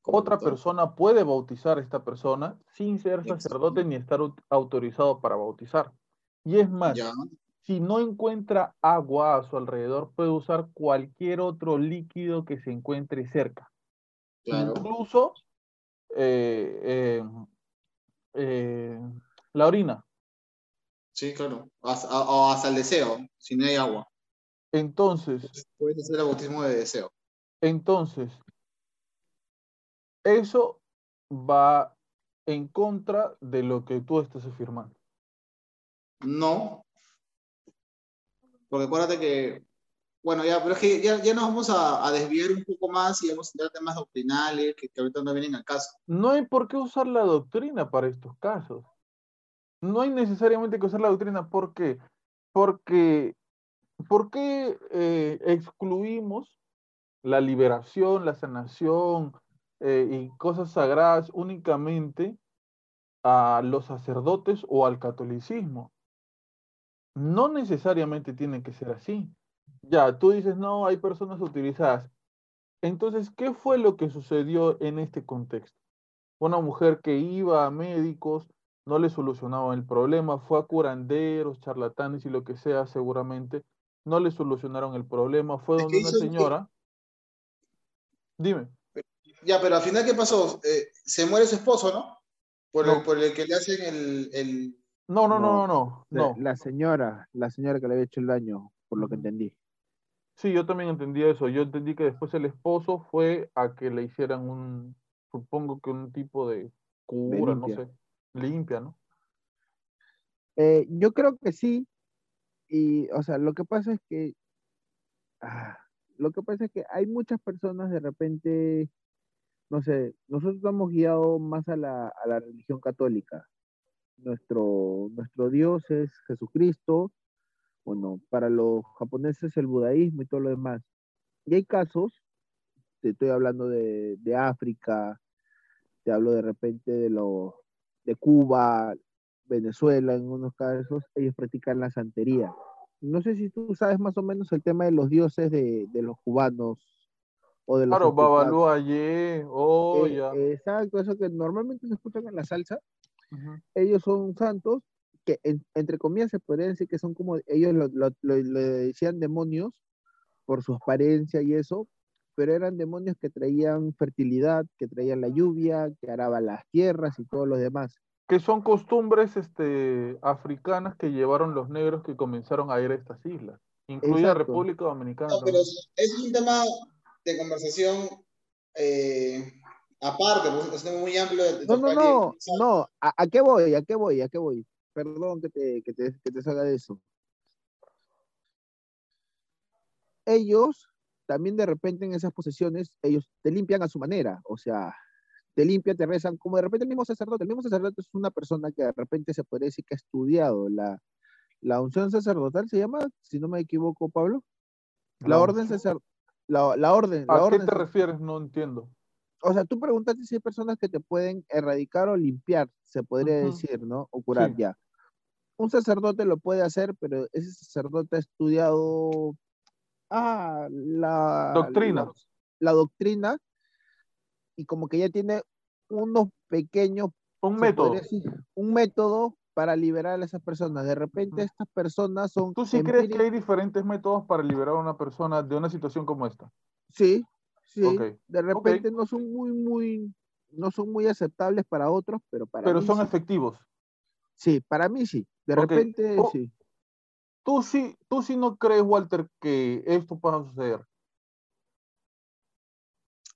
otra persona puede bautizar a esta persona sin ser sacerdote ni estar au- autorizado para bautizar. Y es más, Ya, si no encuentra agua a su alrededor, puede usar cualquier otro líquido que se encuentre cerca. claro. Incluso eh, eh, eh, la orina. Sí, claro. O hasta el deseo, si no hay agua. Entonces, Puedes hacer el bautismo de deseo. entonces, eso va en contra de lo que tú estás afirmando. No. Porque acuérdate que, bueno, ya, pero es que ya, ya nos vamos a, a desviar un poco más y vamos a entrar a temas doctrinales que, que ahorita no vienen al caso. No hay por qué usar la doctrina para estos casos. No hay necesariamente que usar la doctrina. ¿Por qué? Porque, ¿por qué eh, excluimos la liberación, la sanación eh, y cosas sagradas únicamente a los sacerdotes o al catolicismo? No necesariamente tiene que ser así. Ya, tú dices, no, hay personas utilizadas. Entonces, ¿qué fue lo que sucedió en este contexto? Una mujer que iba a médicos, no le solucionaban el problema, fue a curanderos, charlatanes y lo que sea, seguramente, no le solucionaron el problema, fue donde una señora. Dime, Ya, pero al final, ¿qué pasó? Eh, se muere su esposo, ¿no? Por, No. el, por el que le hacen el, el- no, no, no, no, No, no, La, señora, la señora que le había hecho el daño, por lo que entendí. Sí, yo también entendí eso. Yo entendí que después el esposo fue a que le hicieran un, supongo que un tipo de cura, no sé, limpia, ¿no? Eh, yo creo que sí. Y, o sea, lo que pasa es que, ah, lo que pasa es que hay muchas personas de repente, no sé, nosotros hemos guiado más a la, a la religión católica. Nuestro, nuestro Dios es Jesucristo, bueno, para los japoneses el budaísmo y todo lo demás. Y hay casos, te estoy hablando de, de África, te hablo de repente de, lo, de Cuba, Venezuela, en unos casos, ellos practican la santería. No sé si tú sabes más o menos el tema de los dioses de, de los cubanos o de los Claro. Babalú Aye, oh, Eh, ya. exacto, eso que normalmente se escuchan en la salsa. Ellos son santos que, en- entre comillas, se podría decir que son como, ellos lo, lo- lo- decían demonios por su apariencia y eso, pero eran demonios que traían fertilidad, que traían la lluvia, que araban las tierras y todo lo demás. que son costumbres este, africanas que llevaron los negros que comenzaron a ir a estas islas, incluida Exacto. República Dominicana. No, pero es un tema de conversación eh, aparte, pues, es un tema muy amplio. De, de No, no, no, no, ¿a, a qué voy? ¿A qué voy? ¿A qué voy? Perdón que te, que te, que te salga de eso. Ellos también de repente en esas posesiones, ellos te limpian a su manera, o sea, te limpian, te rezan, como de repente el mismo sacerdote, el mismo sacerdote es una persona que de repente se puede decir que ha estudiado la, la unción sacerdotal, se llama, si no me equivoco, Pablo, la, La orden unción. sacer, la, la orden, la ¿A qué orden te sacer- refieres? No entiendo. o sea, tú preguntaste si hay personas que te pueden erradicar o limpiar, se podría Ujú. decir, ¿no? O curar Sí. ya. Un sacerdote lo puede hacer, pero ese sacerdote ha estudiado ah, la Doctrina. La, la doctrina y como que ya tiene unos pequeños, Un método. decir, un método para liberar a esas personas. De repente estas personas son ¿Tú sí crees que hay diferentes métodos para liberar a una persona de una situación como esta? Sí, sí. De repente no son muy, muy, no son muy aceptables para otros, pero para Pero mí son sí. efectivos. Sí, para mí sí. De repente sí. ¿Tú sí, ¿Tú sí no crees, Walter, que esto pueda suceder?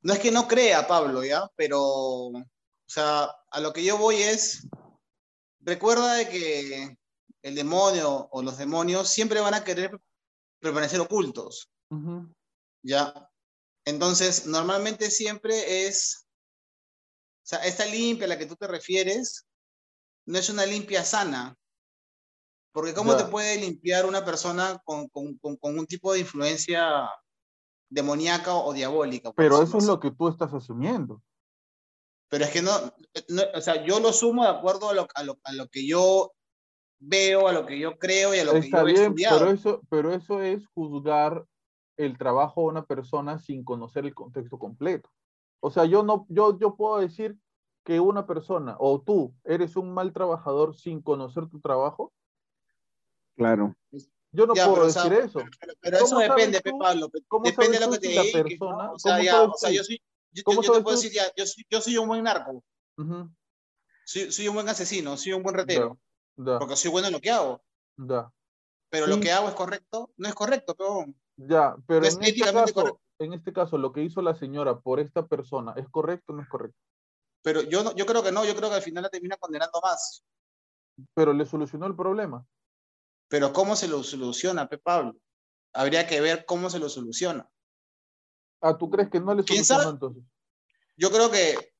No es que no crea, Pablo, ¿ya? Pero, o sea, a lo que yo voy es, recuerda de que el demonio o los demonios siempre van a querer permanecer ocultos. ¿ya? Entonces, normalmente siempre es, o sea, esta limpia a la que tú te refieres, no es una limpia sana. Porque ¿cómo te puede limpiar una persona con, con- con- con un tipo de influencia demoníaca o diabólica? Pero eso es lo que tú estás asumiendo. Pero es que no, no- o sea, yo lo sumo de acuerdo a lo, a lo, a lo que yo veo, a lo que yo creo y a lo que Está yo he bien, estudiado. pero eso, pero eso es juzgar el trabajo de una persona sin conocer el contexto completo. O sea, yo no, yo, yo puedo decir que una persona o tú eres un mal trabajador sin conocer tu trabajo. Claro. Yo no Ya, puedo pero, o sea, decir eso. Pero, pero eso ¿Cómo sabes depende, tú- Pablo. cómo Depende de lo que te persona- O sea, cómo ya, o sea, yo soy, yo, ¿Cómo yo- yo te puedo tú? decir, ya, yo soy, yo soy un buen narco, soy, soy un buen asesino, soy un buen retero, porque soy bueno en lo que hago. Pero lo que hago es correcto, no es correcto, peón. ya, pero No es en este caso, correcto. en este caso, lo que hizo la señora por esta persona, ¿es correcto o no es correcto? Pero yo, no, yo creo que no, yo creo que al final la termina condenando más. Pero le solucionó el problema. Pero ¿cómo se lo soluciona, Pe Pablo? Habría que ver cómo se lo soluciona. Ah, ¿tú crees que no le ¿Quién solucionó sabe? entonces? Yo creo que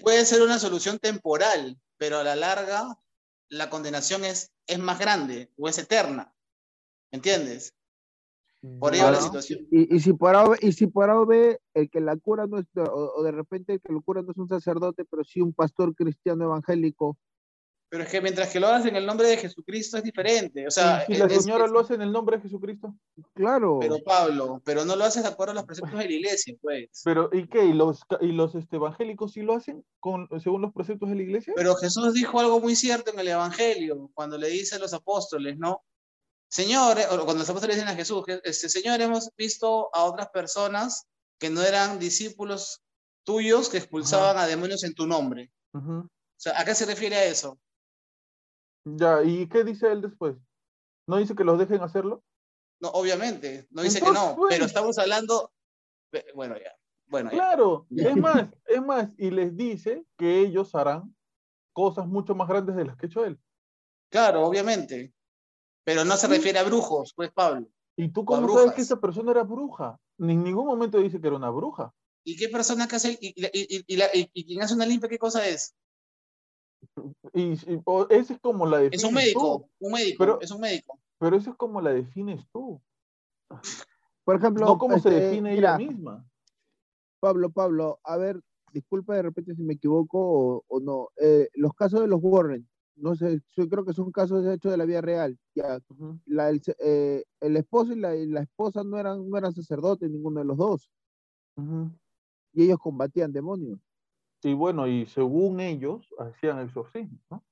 puede ser una solución temporal, pero a la larga la condenación es, es más grande o es eterna. ¿Entiendes? Por ello la Ya. situación. Y, y si por A, y si por A o B, el que la cura no es, o, o de repente el que lo cura no es un sacerdote, pero sí un pastor cristiano evangélico, Pero es que mientras que lo hagas en el nombre de Jesucristo es diferente. O sea, y si la señora es- lo hace en el nombre de Jesucristo. claro. pero Pablo, pero no lo haces de acuerdo a los preceptos de la iglesia, pues. Pero, ¿y qué? ¿Y los, y los este, evangélicos sí lo hacen con, según los preceptos de la iglesia? Pero Jesús dijo algo muy cierto en el Evangelio, cuando le dice a los apóstoles, ¿no? Señor, eh, o cuando los apóstoles dicen a Jesús, este, Señor, hemos visto a otras personas que no eran discípulos tuyos que expulsaban a demonios en tu nombre. Ujú. O sea, ¿a qué se refiere a eso? Ya, ¿y qué dice él después? ¿No dice que los dejen hacerlo? No, obviamente, no dice Entonces, que no, pues. pero estamos hablando, bueno, ya, bueno, ya. Claro, es más, es más, y les dice que ellos harán cosas mucho más grandes de las que ha hecho él. Claro, obviamente, pero no se refiere a brujos, pues Pablo. ¿Y tú cómo sabes brujas. que esa persona era bruja? Ni en ningún momento dice que era una bruja. ¿Y qué persona que hace, y, y- y- y la- quien hace una limpia, qué cosa es? Y, y- esa es como la defines Es un médico, tú, un médico, Pero- es un médico. pero eso es como la defines tú, Por ejemplo, no como se este, define mira, ella misma. Pablo, Pablo, a ver, disculpa de repente si me equivoco o, o no. eh, los casos de los Warren, no sé, yo creo que son casos hechos de la vida real. Ya, la, el, eh, el esposo y la, y la esposa no eran, no eran sacerdotes, ninguno de los dos, y ellos combatían demonios. Y bueno, y según ellos, hacían exorcismo, ¿no?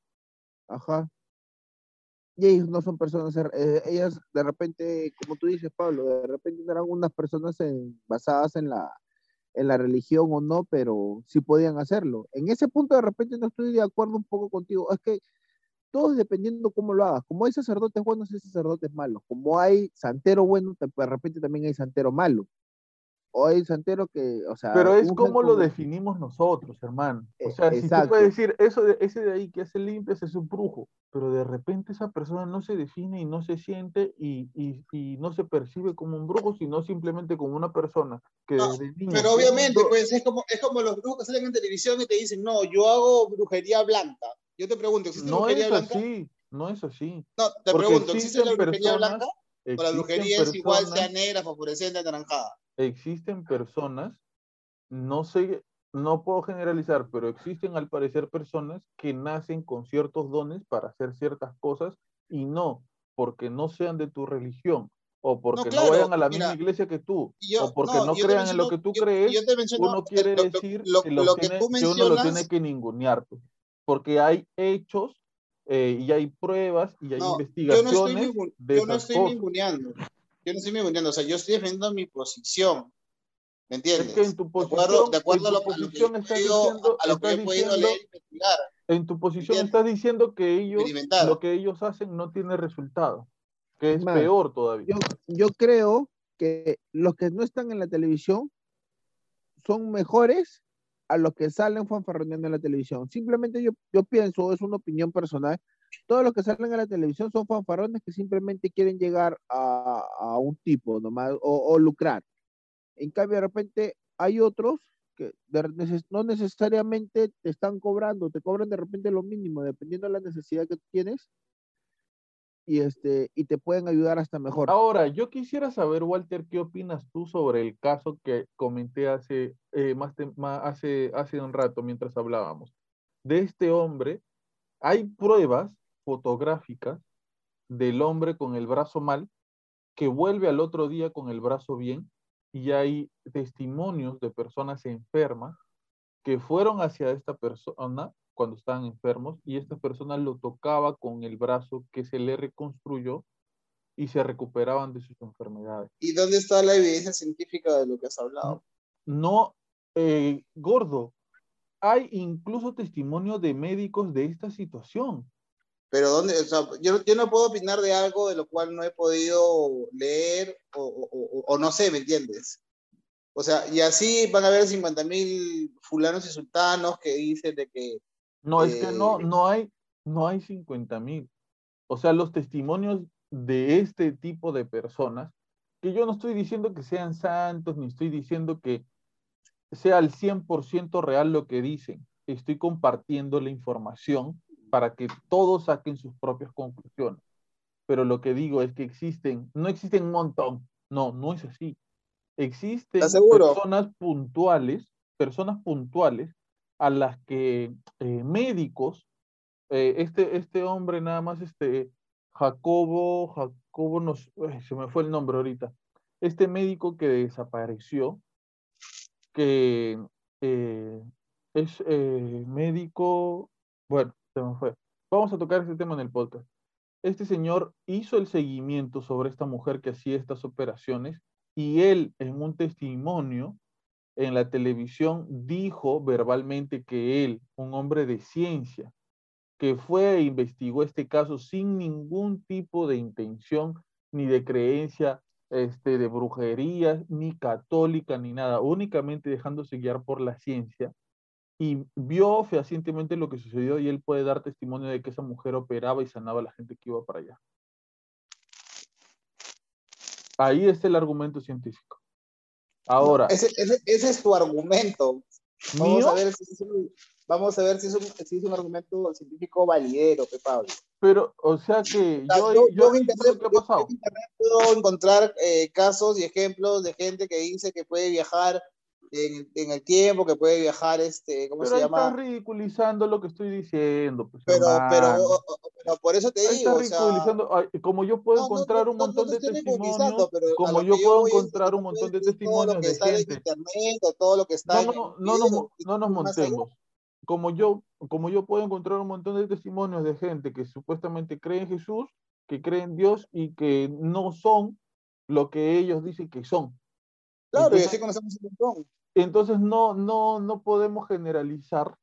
Ajá. Y ellos no son personas, er- eh, ellas de repente, como tú dices, Pablo, de repente eran unas personas en- basadas en la, en la religión o no, pero sí podían hacerlo. En ese punto de repente no estoy de acuerdo un poco contigo. Es que todo dependiendo cómo lo hagas. Como hay sacerdotes buenos, hay sacerdotes malos. Como hay santero bueno, de repente también hay santero malo. O hay santero que, o sea... Pero es como lo definimos nosotros, hermano. O Eh, sea, si tú exacto. puedes decir, eso de, ese de ahí que hace limpias es un brujo, pero de repente esa persona no se define y no se siente y, y- y no se percibe como un brujo, sino simplemente como una persona que No, desde niño Pero obviamente, pues es como, es como los brujos que salen en televisión y te dicen, no, yo hago brujería blanca. Yo te pregunto, ¿existe no brujería es blanca? así, no es así. No, te Porque pregunto, ¿existe la brujería personas- blanca? O la brujería es igual, sea negra, fosforescente, anaranjada. Existen personas, no sé, no puedo generalizar, pero existen al parecer personas que nacen con ciertos dones para hacer ciertas cosas y no porque no sean de tu religión o porque no, claro, vayan a la mira, misma iglesia que tú yo- o porque no, crean en lo que tú yo- crees, yo te menciono, uno quiere lo- decir lo- que, lo lo que tiene- tú que uno lo tiene que ningunear, pues, porque hay hechos eh, y hay pruebas y hay No, yo no investigaciones estoy, de yo no estoy cosas. ninguneando. Yo no estoy ninguneando. O sea, yo estoy defendiendo mi posición. ¿Me entiendes? Es que en tu de acuerdo, posición, de acuerdo en a, lo, a lo que posición yo he estás podido, diciendo, a lo que he podido diciendo- leer y investigar. En tu posición estás diciendo que ellos, lo que ellos hacen no tiene resultado, que es Más, peor todavía. yo, yo creo que los que no están en la televisión son mejores a los que salen fanfarroneando en la televisión. Simplemente yo, yo pienso, es una opinión personal, todos los que salen a la televisión son fanfarrones que simplemente quieren llegar a, a un tipo nomás o, o lucrar. En cambio, de repente hay otros que de- no necesariamente te están cobrando, te cobran de repente lo mínimo, dependiendo de la necesidad que tienes. y, este, y te pueden ayudar hasta mejor. Ahora, yo quisiera saber, Walter, ¿qué opinas tú sobre el caso que comenté hace, eh, más, ma- hace, hace un rato mientras hablábamos? De este hombre, hay pruebas fotográficas del hombre con el brazo mal que vuelve al otro día con el brazo bien y hay testimonios de personas enfermas que fueron hacia esta persona cuando estaban enfermos y esta persona lo tocaba con el brazo que se le reconstruyó y se recuperaban de sus enfermedades. ¿Y dónde está la evidencia científica de lo que has hablado? No, eh, gordo, hay incluso testimonio de médicos de esta situación. Pero dónde, o sea, yo, yo no puedo opinar de algo de lo cual no he podido leer o, o- o- no sé, ¿me entiendes? O sea, y así van a haber 50 mil fulanos y sultanos que dicen de que No, es que no, Eh, no hay, no hay 50 mil. O sea, los testimonios de este tipo de personas, que yo no estoy diciendo que sean santos, ni estoy diciendo que sea al 100% real lo que dicen. Estoy compartiendo la información para que todos saquen sus propias conclusiones. Pero lo que digo es que existen, no existen un montón. No, no es así. Existen personas puntuales, personas puntuales a las que eh, médicos, eh, este, este hombre nada más, este Jacobo, Jacobo, nos, se me fue el nombre ahorita, este médico que desapareció, que eh, es médico, bueno, Vamos a tocar este tema en el podcast. Este señor hizo el seguimiento sobre esta mujer que hacía estas operaciones y él en un testimonio en la televisión dijo verbalmente que él, un hombre de ciencia, que fue e investigó este caso sin ningún tipo de intención ni de creencia este, de brujería, ni católica, ni nada, únicamente dejándose guiar por la ciencia, y vio fehacientemente lo que sucedió y él puede dar testimonio de que esa mujer operaba y sanaba a la gente que iba para allá. Ahí está el argumento científico. Ahora, ese, ese- ese es tu argumento. Vamos mío, a ver si es un, vamos a ver si es un, si es un argumento científico validero, Pablo. pero, o sea que O sea, yo, yo- yo yo en internet- que ha yo- pasado. yo en internet puedo encontrar eh, casos y ejemplos de gente que dice que puede viajar en, en el tiempo, que puede viajar, este, ¿cómo Pero se ahí llama? estás ridiculizando lo que estoy diciendo, pues, Pero, pero, pero por eso te Ahí digo, estás o sea, ridiculizando. Ay, como yo puedo no, no, encontrar no, un no, montón no de testimonios, como yo que puedo encontrar un montón de decir todo lo testimonios que de sale en gente. internet o todo lo que está No, en no, el no, no, nos, no nos montemos. Como yo, como yo puedo encontrar un montón de testimonios de gente que supuestamente cree en Jesús, que cree en Dios y que no son lo que ellos dicen que son. Claro, y Entonces- así conocemos un montón. Entonces no, no, no podemos generalizar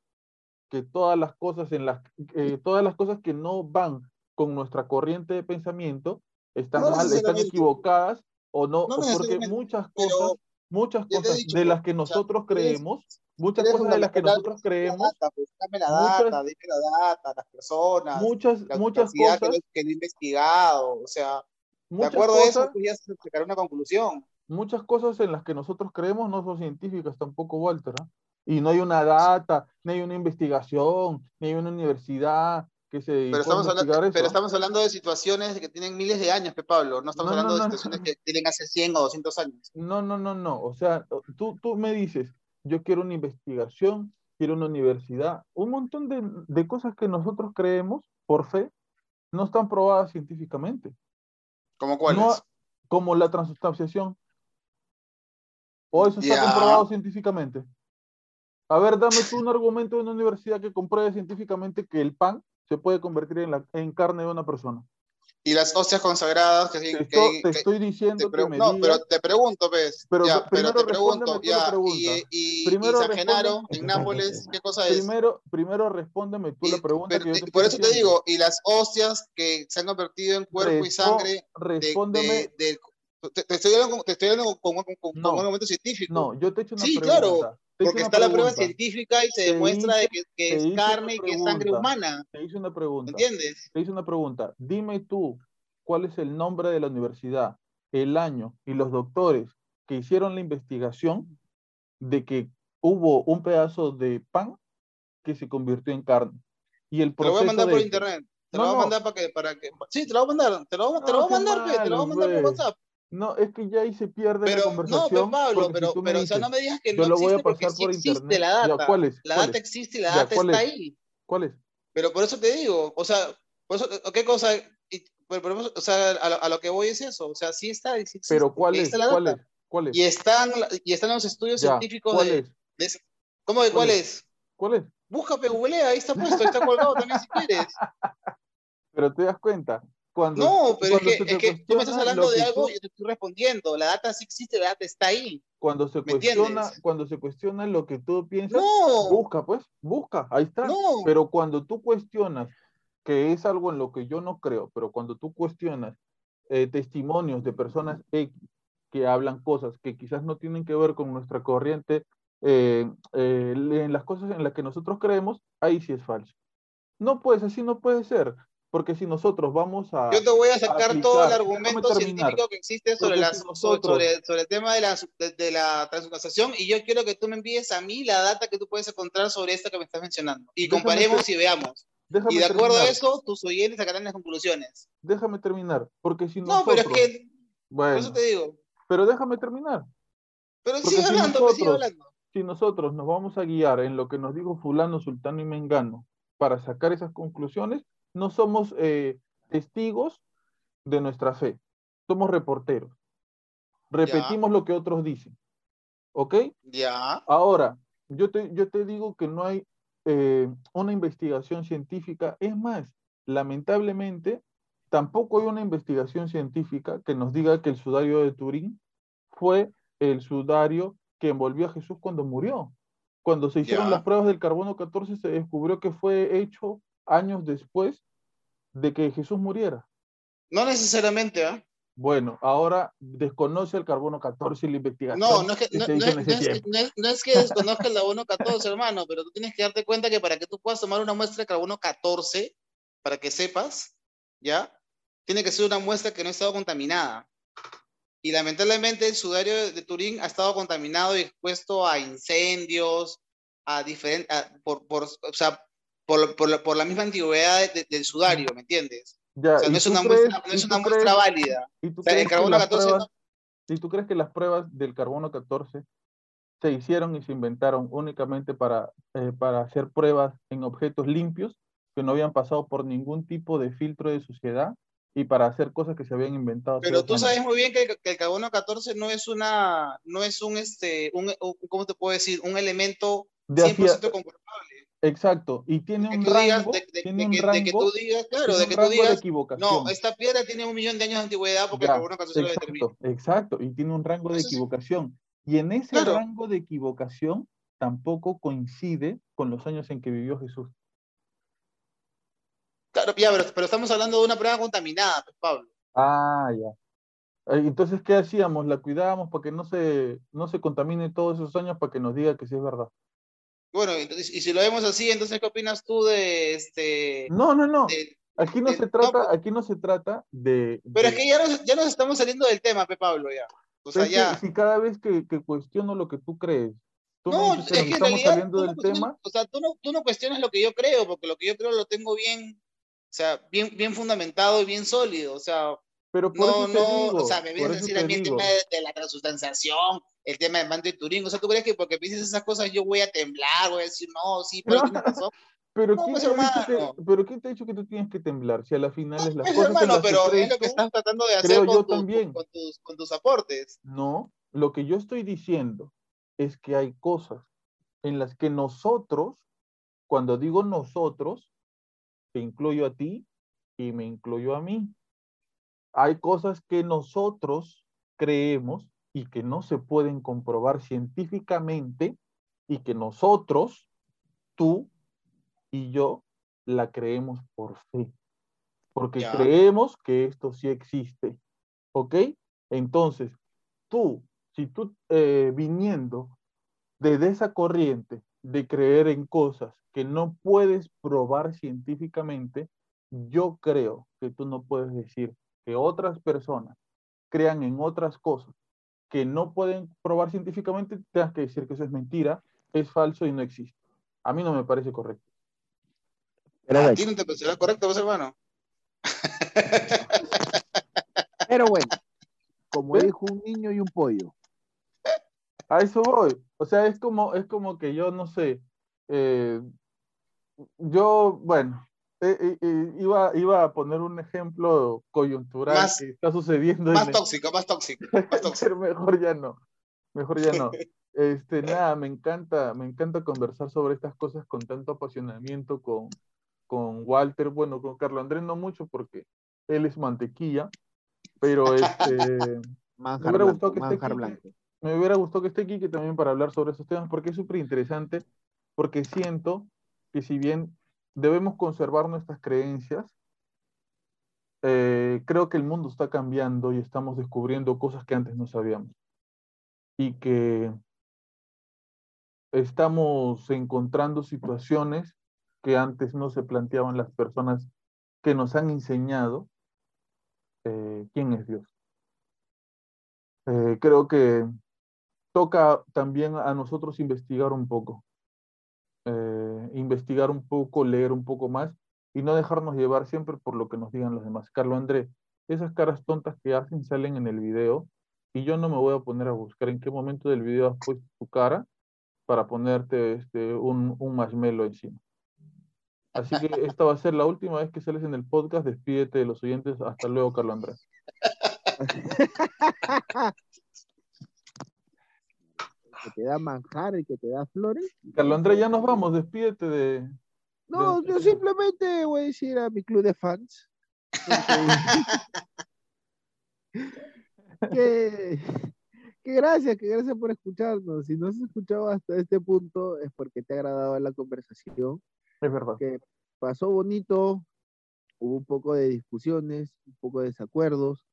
que todas las cosas en las eh, todas las cosas que no van con nuestra corriente de pensamiento están No mal, están equivocadas o no, No o porque muchas cosas, muchas cosas dicho, de las que nosotros creemos, muchas quieres cosas de las que nosotros la creemos, data, pues, dame la muchas- data, dime la data, las personas, muchas, la muchas que, cosas, que no he investigado, o sea, de muchas acuerdo a eso, cosas, tú ya sacar una conclusión. Muchas cosas en las que nosotros creemos no son científicas tampoco, Walter. ¿ah? Y no hay una data, ni hay una investigación, ni hay una universidad que se Pero a estamos, hablando, pero eso. estamos hablando de situaciones que tienen miles de años, Pablo, no estamos No, hablando no, de no. situaciones que tienen hace 100 o 200 años. No, no, no, no. O sea, tú, tú me dices, yo quiero una investigación, quiero una universidad, un montón de, de cosas que nosotros creemos por fe no están probadas científicamente. ¿Como cuáles? Como la transustanciación. O eso está Ya. comprobado científicamente. A ver, dame tú un argumento de una universidad que compruebe científicamente que el pan se puede convertir en, la, en carne de una persona. Y las hostias consagradas que, Te, que- esto- que- te que- estoy te diciendo pre- que me no, digas- pero te pregunto, pues, Pero ya, pero te pregunto, ya, y, y, Primero y San Genaro, en Nápoles, ¿qué cosa es? Primero, primero respóndeme tú Y- la pregunta pero que yo te- te por eso te digo, y las hostias que se han convertido en cuerpo y Respo- sangre de, Respóndeme. de- de- te, te estoy hablando, con- te estoy hablando con, con- con- con No. un argumento científico. No, yo te he hecho una Sí, pregunta. claro, he hecho porque está la prueba pregunta, científica y se Te demuestra de hice- que, que es carne y que es sangre pregunta. humana. Te hice una pregunta. ¿Entiendes? Te hice una pregunta. Dime tú, ¿cuál es el nombre de la universidad, el año y los doctores que hicieron la investigación de que hubo un pedazo de pan que se convirtió en carne? Y el Te lo voy a proceso mandar de por internet. Te No, lo voy a no. mandar para que, para que. Sí, te lo voy a mandar. Te lo, voy a- mandar, te lo voy a mandar por. WhatsApp. No, es que ya ahí se pierde Pero, la no, pero conversación. Pablo, si pero, me pero, o sea, no me digas que yo no lo voy a existe porque sí existe la Ya, data. ¿cuál es? La ¿Cuál data es? existe y la Ya, data ¿cuál está es? ahí. ¿Cuál es? Pero por eso te digo, o sea, por eso, ¿qué cosa? Y- pero- pero- o sea, a lo, a lo que voy es eso, o sea, sí está, sí existe, Pero ¿cuál es? la ¿Cuál data. es? ¿Cuál es? Y están, y están los estudios Ya, científicos ¿cuál de, es? de ¿Cómo de ¿Cuál cuál es? es? ¿Cuál es? Búscate, googlea, ahí está puesto, ahí está colgado también si quieres. Pero te das cuenta, cuando, No, pero es cuando que, se te es que tú me estás hablando de que algo tú- y yo te estoy respondiendo. La data sí existe, la data está ahí. cuando se ¿Me cuestiona, entiendes? cuando se cuestiona lo que tú piensas, No, busca, pues, busca, ahí está. no. Pero cuando tú cuestionas que es algo en lo que yo no creo, pero cuando tú cuestionas eh, testimonios de personas X que hablan cosas que quizás no tienen que ver con nuestra corriente, eh, eh, en las cosas en las que nosotros creemos, ahí sí es falso. No, pues así no puede ser, porque si nosotros vamos a... Yo te voy a sacar todo el aplicar- argumento científico que existe sobre, Porque la, si nosotros- sobre, sobre el tema de la, de, de la transmutación y yo quiero que tú me envíes a mí la data que tú puedes encontrar sobre esto que me estás mencionando. Y Déjame comparemos y veamos. Y de acuerdo a eso, tus oyentes sacarán las conclusiones. déjame terminar, porque si No, nosotros... pero es que, por Bueno, eso te digo. pero déjame terminar. Pero sigue si hablando, pues, sigue nosotros- hablando. si nosotros nos vamos a guiar en lo que nos dijo fulano, sultano y mengano para sacar esas conclusiones, no somos eh, testigos de nuestra fe, somos reporteros. Repetimos lo que otros dicen. ¿Ok? Ya. Ahora, yo te, yo te digo que no hay eh, una investigación científica. Es más, lamentablemente, tampoco hay una investigación científica que nos diga que el sudario de Turín fue el sudario que envolvió a Jesús cuando murió. Cuando se hicieron Ya. las pruebas del carbono 14 se descubrió que fue hecho años después de que Jesús muriera. No necesariamente, ¿ah? Bueno, ahora desconoce el carbono 14 y la investigación. No, no es que, no, no es, no es no es- que desconozca el carbono 14, hermano, pero tú tienes que darte cuenta que para que tú puedas tomar una muestra de carbono 14, para que sepas, ¿ya? Tiene que ser una muestra que no ha estado contaminada. Y lamentablemente el sudario de, de Turín ha estado contaminado y expuesto a incendios, a diferentes, por, por, o sea, por, por, la- por la misma antigüedad de- de- del sudario, ¿me entiendes? Ya, O sea, ¿y no es una crees- muestra, no es una muestra crees- válida. ¿Y tú O sea, el crees que carbono las 14 pruebas- ¿Y tú crees que las pruebas del carbono 14 se hicieron y se inventaron únicamente para, eh, para hacer pruebas en objetos limpios que no habían pasado por ningún tipo de filtro de suciedad y para hacer cosas que se habían inventado? Pero tú sabes muy bien que, el- que el carbono 14 no es una, no es un, este, un, un- ¿cómo te puedo decir? Un elemento De hacía- 100% comprobable. Exacto, y tiene un rango, de, que, tú digas, claro, de que tú digas, equivocación. no, esta piedra tiene un millón de años de antigüedad porque Ya, 14 lo determina. Exacto, exacto, y tiene un rango de equivocación. Y en ese Claro. rango de equivocación tampoco coincide con los años en que vivió Jesús. Claro, ya, pero, pero estamos hablando de una prueba contaminada, pues, Pablo. Ah, ya. Eh, Entonces, ¿qué hacíamos? La cuidábamos para que no se, no se contamine todos esos años para que nos diga que sí es verdad. Bueno, entonces, y si lo vemos así, entonces, ¿qué opinas tú de este? No, no, no. de- Aquí no de- se no, trata, pues- aquí no se trata de. pero de- es que ya nos, ya nos estamos saliendo del tema, pe Pablo, ya. O sea, ya. si cada vez que, que cuestiono lo que tú crees, tú me No, dices es que estamos realidad saliendo no del cuestionas- tema, o sea, tú no, tú no cuestionas lo que yo creo, porque lo que yo creo lo tengo bien, o sea, bien, bien fundamentado y bien sólido, o sea, pero por no, eso te no, digo, o sea, me vienes a decir a mí el tema de, de la transustanciación, el tema del manto de Turín, o sea, ¿tú crees que porque me dices esas cosas yo voy a temblar, voy a decir, no, sí, pero tienes razón? Pero, No, ¿quién pues, te pero ¿quién te ha dicho que tú tienes que temblar? Si a la final es las Pues, cosas en hermano, pero es lo que tú, estás tratando de hacer con, yo tu- también. con tus, con tus aportes. No, lo que yo estoy diciendo es que hay cosas en las que nosotros, cuando digo nosotros, te incluyo a ti y me incluyo a mí. Hay cosas que nosotros creemos y que no se pueden comprobar científicamente y que nosotros, tú y yo, la creemos por fe. Porque Ya. creemos que esto sí existe. ¿Ok? Entonces, tú, si tú eh, viniendo desde esa corriente de creer en cosas que no puedes probar científicamente, yo creo que tú no puedes decir que otras personas crean en otras cosas que no pueden probar científicamente, tengas que decir que eso es mentira, es falso y no existe. A mí no me parece correcto. Pero ¿A bueno, ti no te parecerá correcto, pues, hermano? pero bueno, como dijo un niño y un pollo. A eso voy. O sea, es como, es como que yo no sé. eh, yo, bueno, eh, eh, iba, iba a poner un ejemplo coyuntural Más- que está sucediendo en Más el- tóxico, más tóxico, más tóxico. mejor ya no. Mejor ya no. Este, nada, me encanta, me encanta conversar sobre estas cosas con tanto apasionamiento con, con Walter, bueno, con Carlos Andrés no mucho porque él es mantequilla, pero este, Manjar hubiera blanco, gustado que esté aquí, me hubiera gustado que esté aquí que también para hablar sobre esos temas porque es súper interesante, porque siento que si bien debemos conservar nuestras creencias, eh, creo que el mundo está cambiando y estamos descubriendo cosas que antes no sabíamos. Y que estamos encontrando situaciones que antes no se planteaban las personas que nos han enseñado eh, quién es Dios. Eh, creo que toca también a nosotros investigar un poco, investigar un poco, leer un poco más y no dejarnos llevar siempre por lo que nos digan los demás. Carlos André, esas caras tontas que hacen salen en el video y yo no me voy a poner a buscar en qué momento del video has puesto tu cara para ponerte este, un, un marshmallow encima. Así que esta va a ser la última vez que sales en el podcast. Despídete de los oyentes. Hasta luego, Carlos Andrés. que te da manjar y que te da flores. Carlos Andrés, ya nos vamos. Despídete de. No, de- yo simplemente voy a decir a mi club de fans que, que gracias, que gracias por escucharnos. Si no has escuchado hasta este punto es porque te ha agradado la conversación, Es verdad. que pasó bonito, hubo un poco de discusiones, un poco de desacuerdos,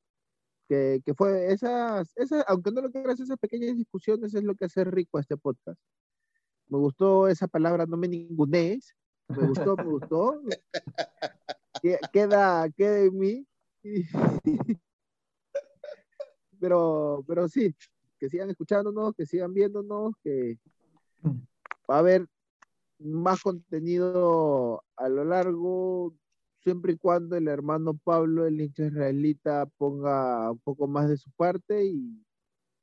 que, que fue esas, esas, aunque no lo creas, esas pequeñas discusiones es lo que hace rico a este podcast. Me gustó esa palabra, no me ningunees. Me gustó, me gustó. Que- Queda, queda en mí. Pero, pero sí, que sigan escuchándonos, que sigan viéndonos, que va a haber más contenido a lo largo, siempre y cuando el hermano Pablo, el hincha israelita, ponga un poco más de su parte y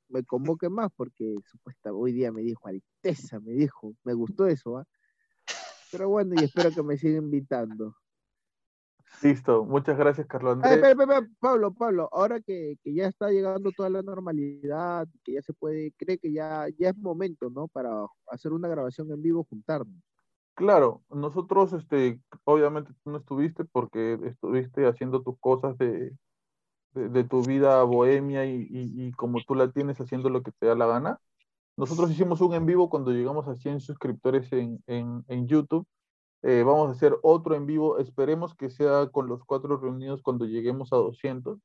me convoque más, porque supuesta hoy día me dijo Alteza, me dijo, me gustó eso, ¿ah? Pero bueno, y espero que me sigan invitando. Listo. Muchas gracias, Carlos Ay, espera, espera, Pablo, Pablo, ahora que, que ya está llegando toda la normalidad, que ya se puede, cree que ya, ya es momento, ¿no? Para hacer una grabación en vivo, juntarnos. Claro, nosotros, este, obviamente tú no estuviste porque estuviste haciendo tus cosas de, de, de tu vida bohemia y, y- y como tú la tienes haciendo lo que te da la gana. Nosotros hicimos un en vivo cuando llegamos a 100 suscriptores en, en, en YouTube. Eh, vamos a hacer otro en vivo. Esperemos que sea con los cuatro reunidos cuando lleguemos a 200.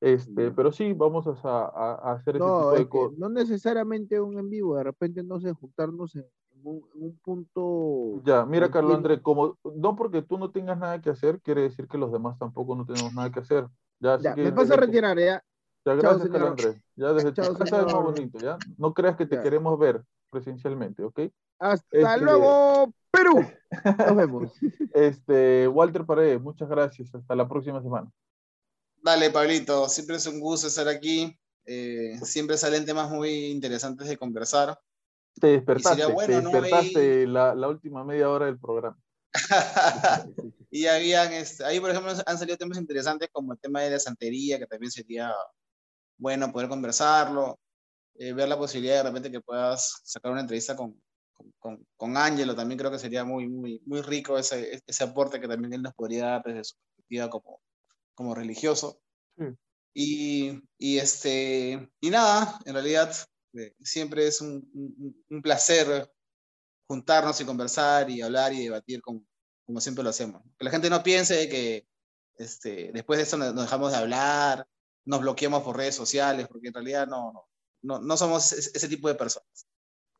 Este, pero sí, vamos a, a- a hacer ese No, tipo es de que cosas. no necesariamente un en vivo, de repente, no sé, juntarnos en un, punto. Ya, mira, Carlos. Andrés, como no porque tú no tengas nada que hacer, quiere decir que los demás tampoco no tenemos nada que hacer. Ya, Ya, que me paso a retirar, ya. Ya, Chao, gracias, señor. Carlos Andrés. Ya desde tu Chao, casa es más señor. bonito, ¿ya? No creas que te Ya. queremos ver presencialmente, ¿ok? Hasta Este- luego, Perú. Nos vemos. Este, Walter Paredes, muchas gracias. Hasta la próxima semana. Dale, Pablito, siempre es un gusto estar aquí. Eh, siempre salen temas muy interesantes de conversar. Te despertaste, sería bueno, te ¿no? despertaste la, la última media hora del programa. y habían, este, ahí por ejemplo han salido temas interesantes como el tema de la santería, que también sería bueno poder conversarlo, eh, ver la posibilidad de repente que puedas sacar una entrevista con, con, con, Ángelo, también creo que sería muy, muy, muy rico ese, ese aporte que también él nos podría dar desde su perspectiva como, como religioso. Y, y, este, y nada, en realidad siempre es un, un, placer juntarnos y conversar y hablar y debatir como siempre lo hacemos. Que la gente no piense que este, después de esto nos dejamos de hablar, nos bloqueamos por redes sociales, porque en realidad no, no, no, somos ese, tipo de personas.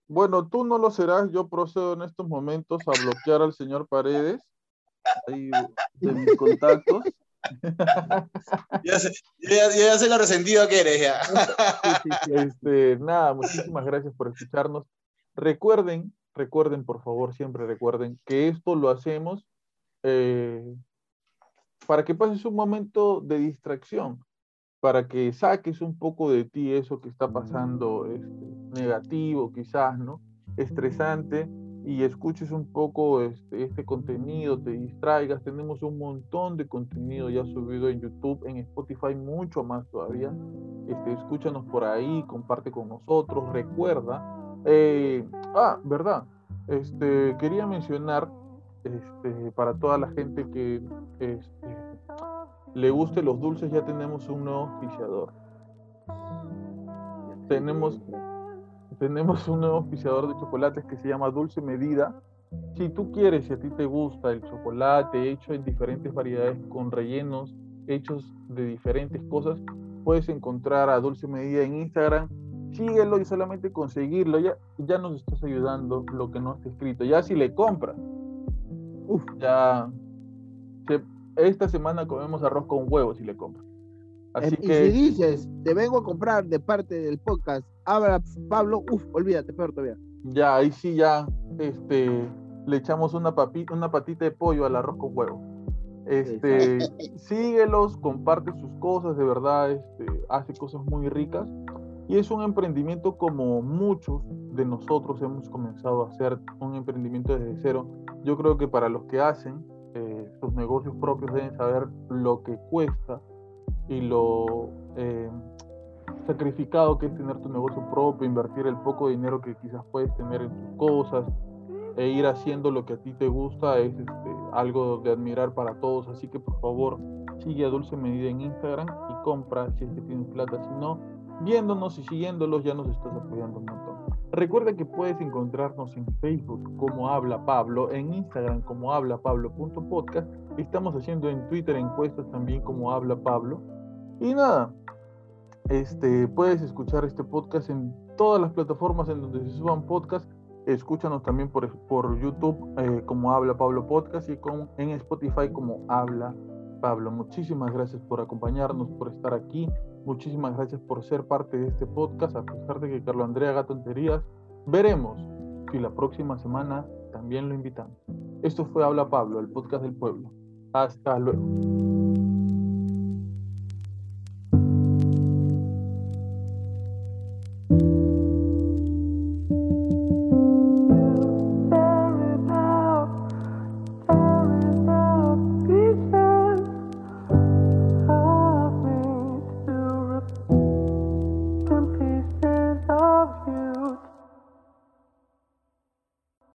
Bueno, tú no lo serás. Yo procedo en estos momentos a bloquear al señor Paredes de mis contactos. Ya, sé, ya, sé lo resentido que eres ya. Este, nada, muchísimas gracias por escucharnos. Recuerden, recuerden, por favor, siempre recuerden que esto lo hacemos eh, para que pases un momento de distracción, para que saques un poco de ti eso que está pasando este, negativo, quizás, ¿no? Estresante y escuches un poco este, este contenido, te distraigas. Tenemos un montón de contenido ya subido en YouTube, en Spotify, mucho más todavía. Este, escúchanos por ahí, comparte con nosotros, recuerda. eh, ah, verdad. Este, quería mencionar este, para toda la gente que este, le guste los dulces, ya tenemos un nuevo auspiciador. Tenemos, tenemos un nuevo auspiciador de chocolates que se llama Dulce Medida. Si tú quieres, si a ti te gusta el chocolate hecho en diferentes variedades con rellenos hechos de diferentes cosas, puedes encontrar a Dulce Medida en Instagram. Síguelo y solamente conseguirlo ya, ya nos estás ayudando lo que no está escrito. Ya si le compras, uf, ya esta semana comemos arroz con huevos si le compras. Así Eh, y que si dices, te vengo a comprar de parte del podcast, habla Pablo, uff, olvídate, peor todavía. ya ahí sí ya este le echamos una una patita de pollo al arroz con huevo. Este, síguelos, comparte sus cosas, de verdad, este, hace cosas muy ricas. Y es un emprendimiento como muchos de nosotros hemos comenzado a hacer, un emprendimiento desde cero. Yo creo que para los que hacen eh, sus negocios propios deben saber lo que cuesta y lo eh, sacrificado que es tener tu negocio propio, invertir el poco dinero que quizás puedes tener en tus cosas e ir haciendo lo que a ti te gusta es este, algo de admirar para todos. Así que por favor sigue a Dulce Medida en Instagram y compra si es que tienes plata. Si no, viéndonos y siguiéndolos ya nos estás apoyando un montón. Recuerda que puedes encontrarnos en Facebook como Habla Pablo, en Instagram como hablapablo.podcast. Estamos haciendo en Twitter encuestas también como Habla Pablo. Y nada, este, puedes escuchar este podcast en todas las plataformas en donde se suban podcasts. Escúchanos también por, por YouTube eh, como Habla Pablo Podcast y en Spotify como Habla Pablo. Muchísimas gracias por acompañarnos, por estar aquí. Muchísimas gracias por ser parte de este podcast, a pesar de que Carlos Andrea haga tonterías. Veremos si la próxima semana también lo invitamos. Esto fue Habla Pablo, el podcast del pueblo. Hasta luego.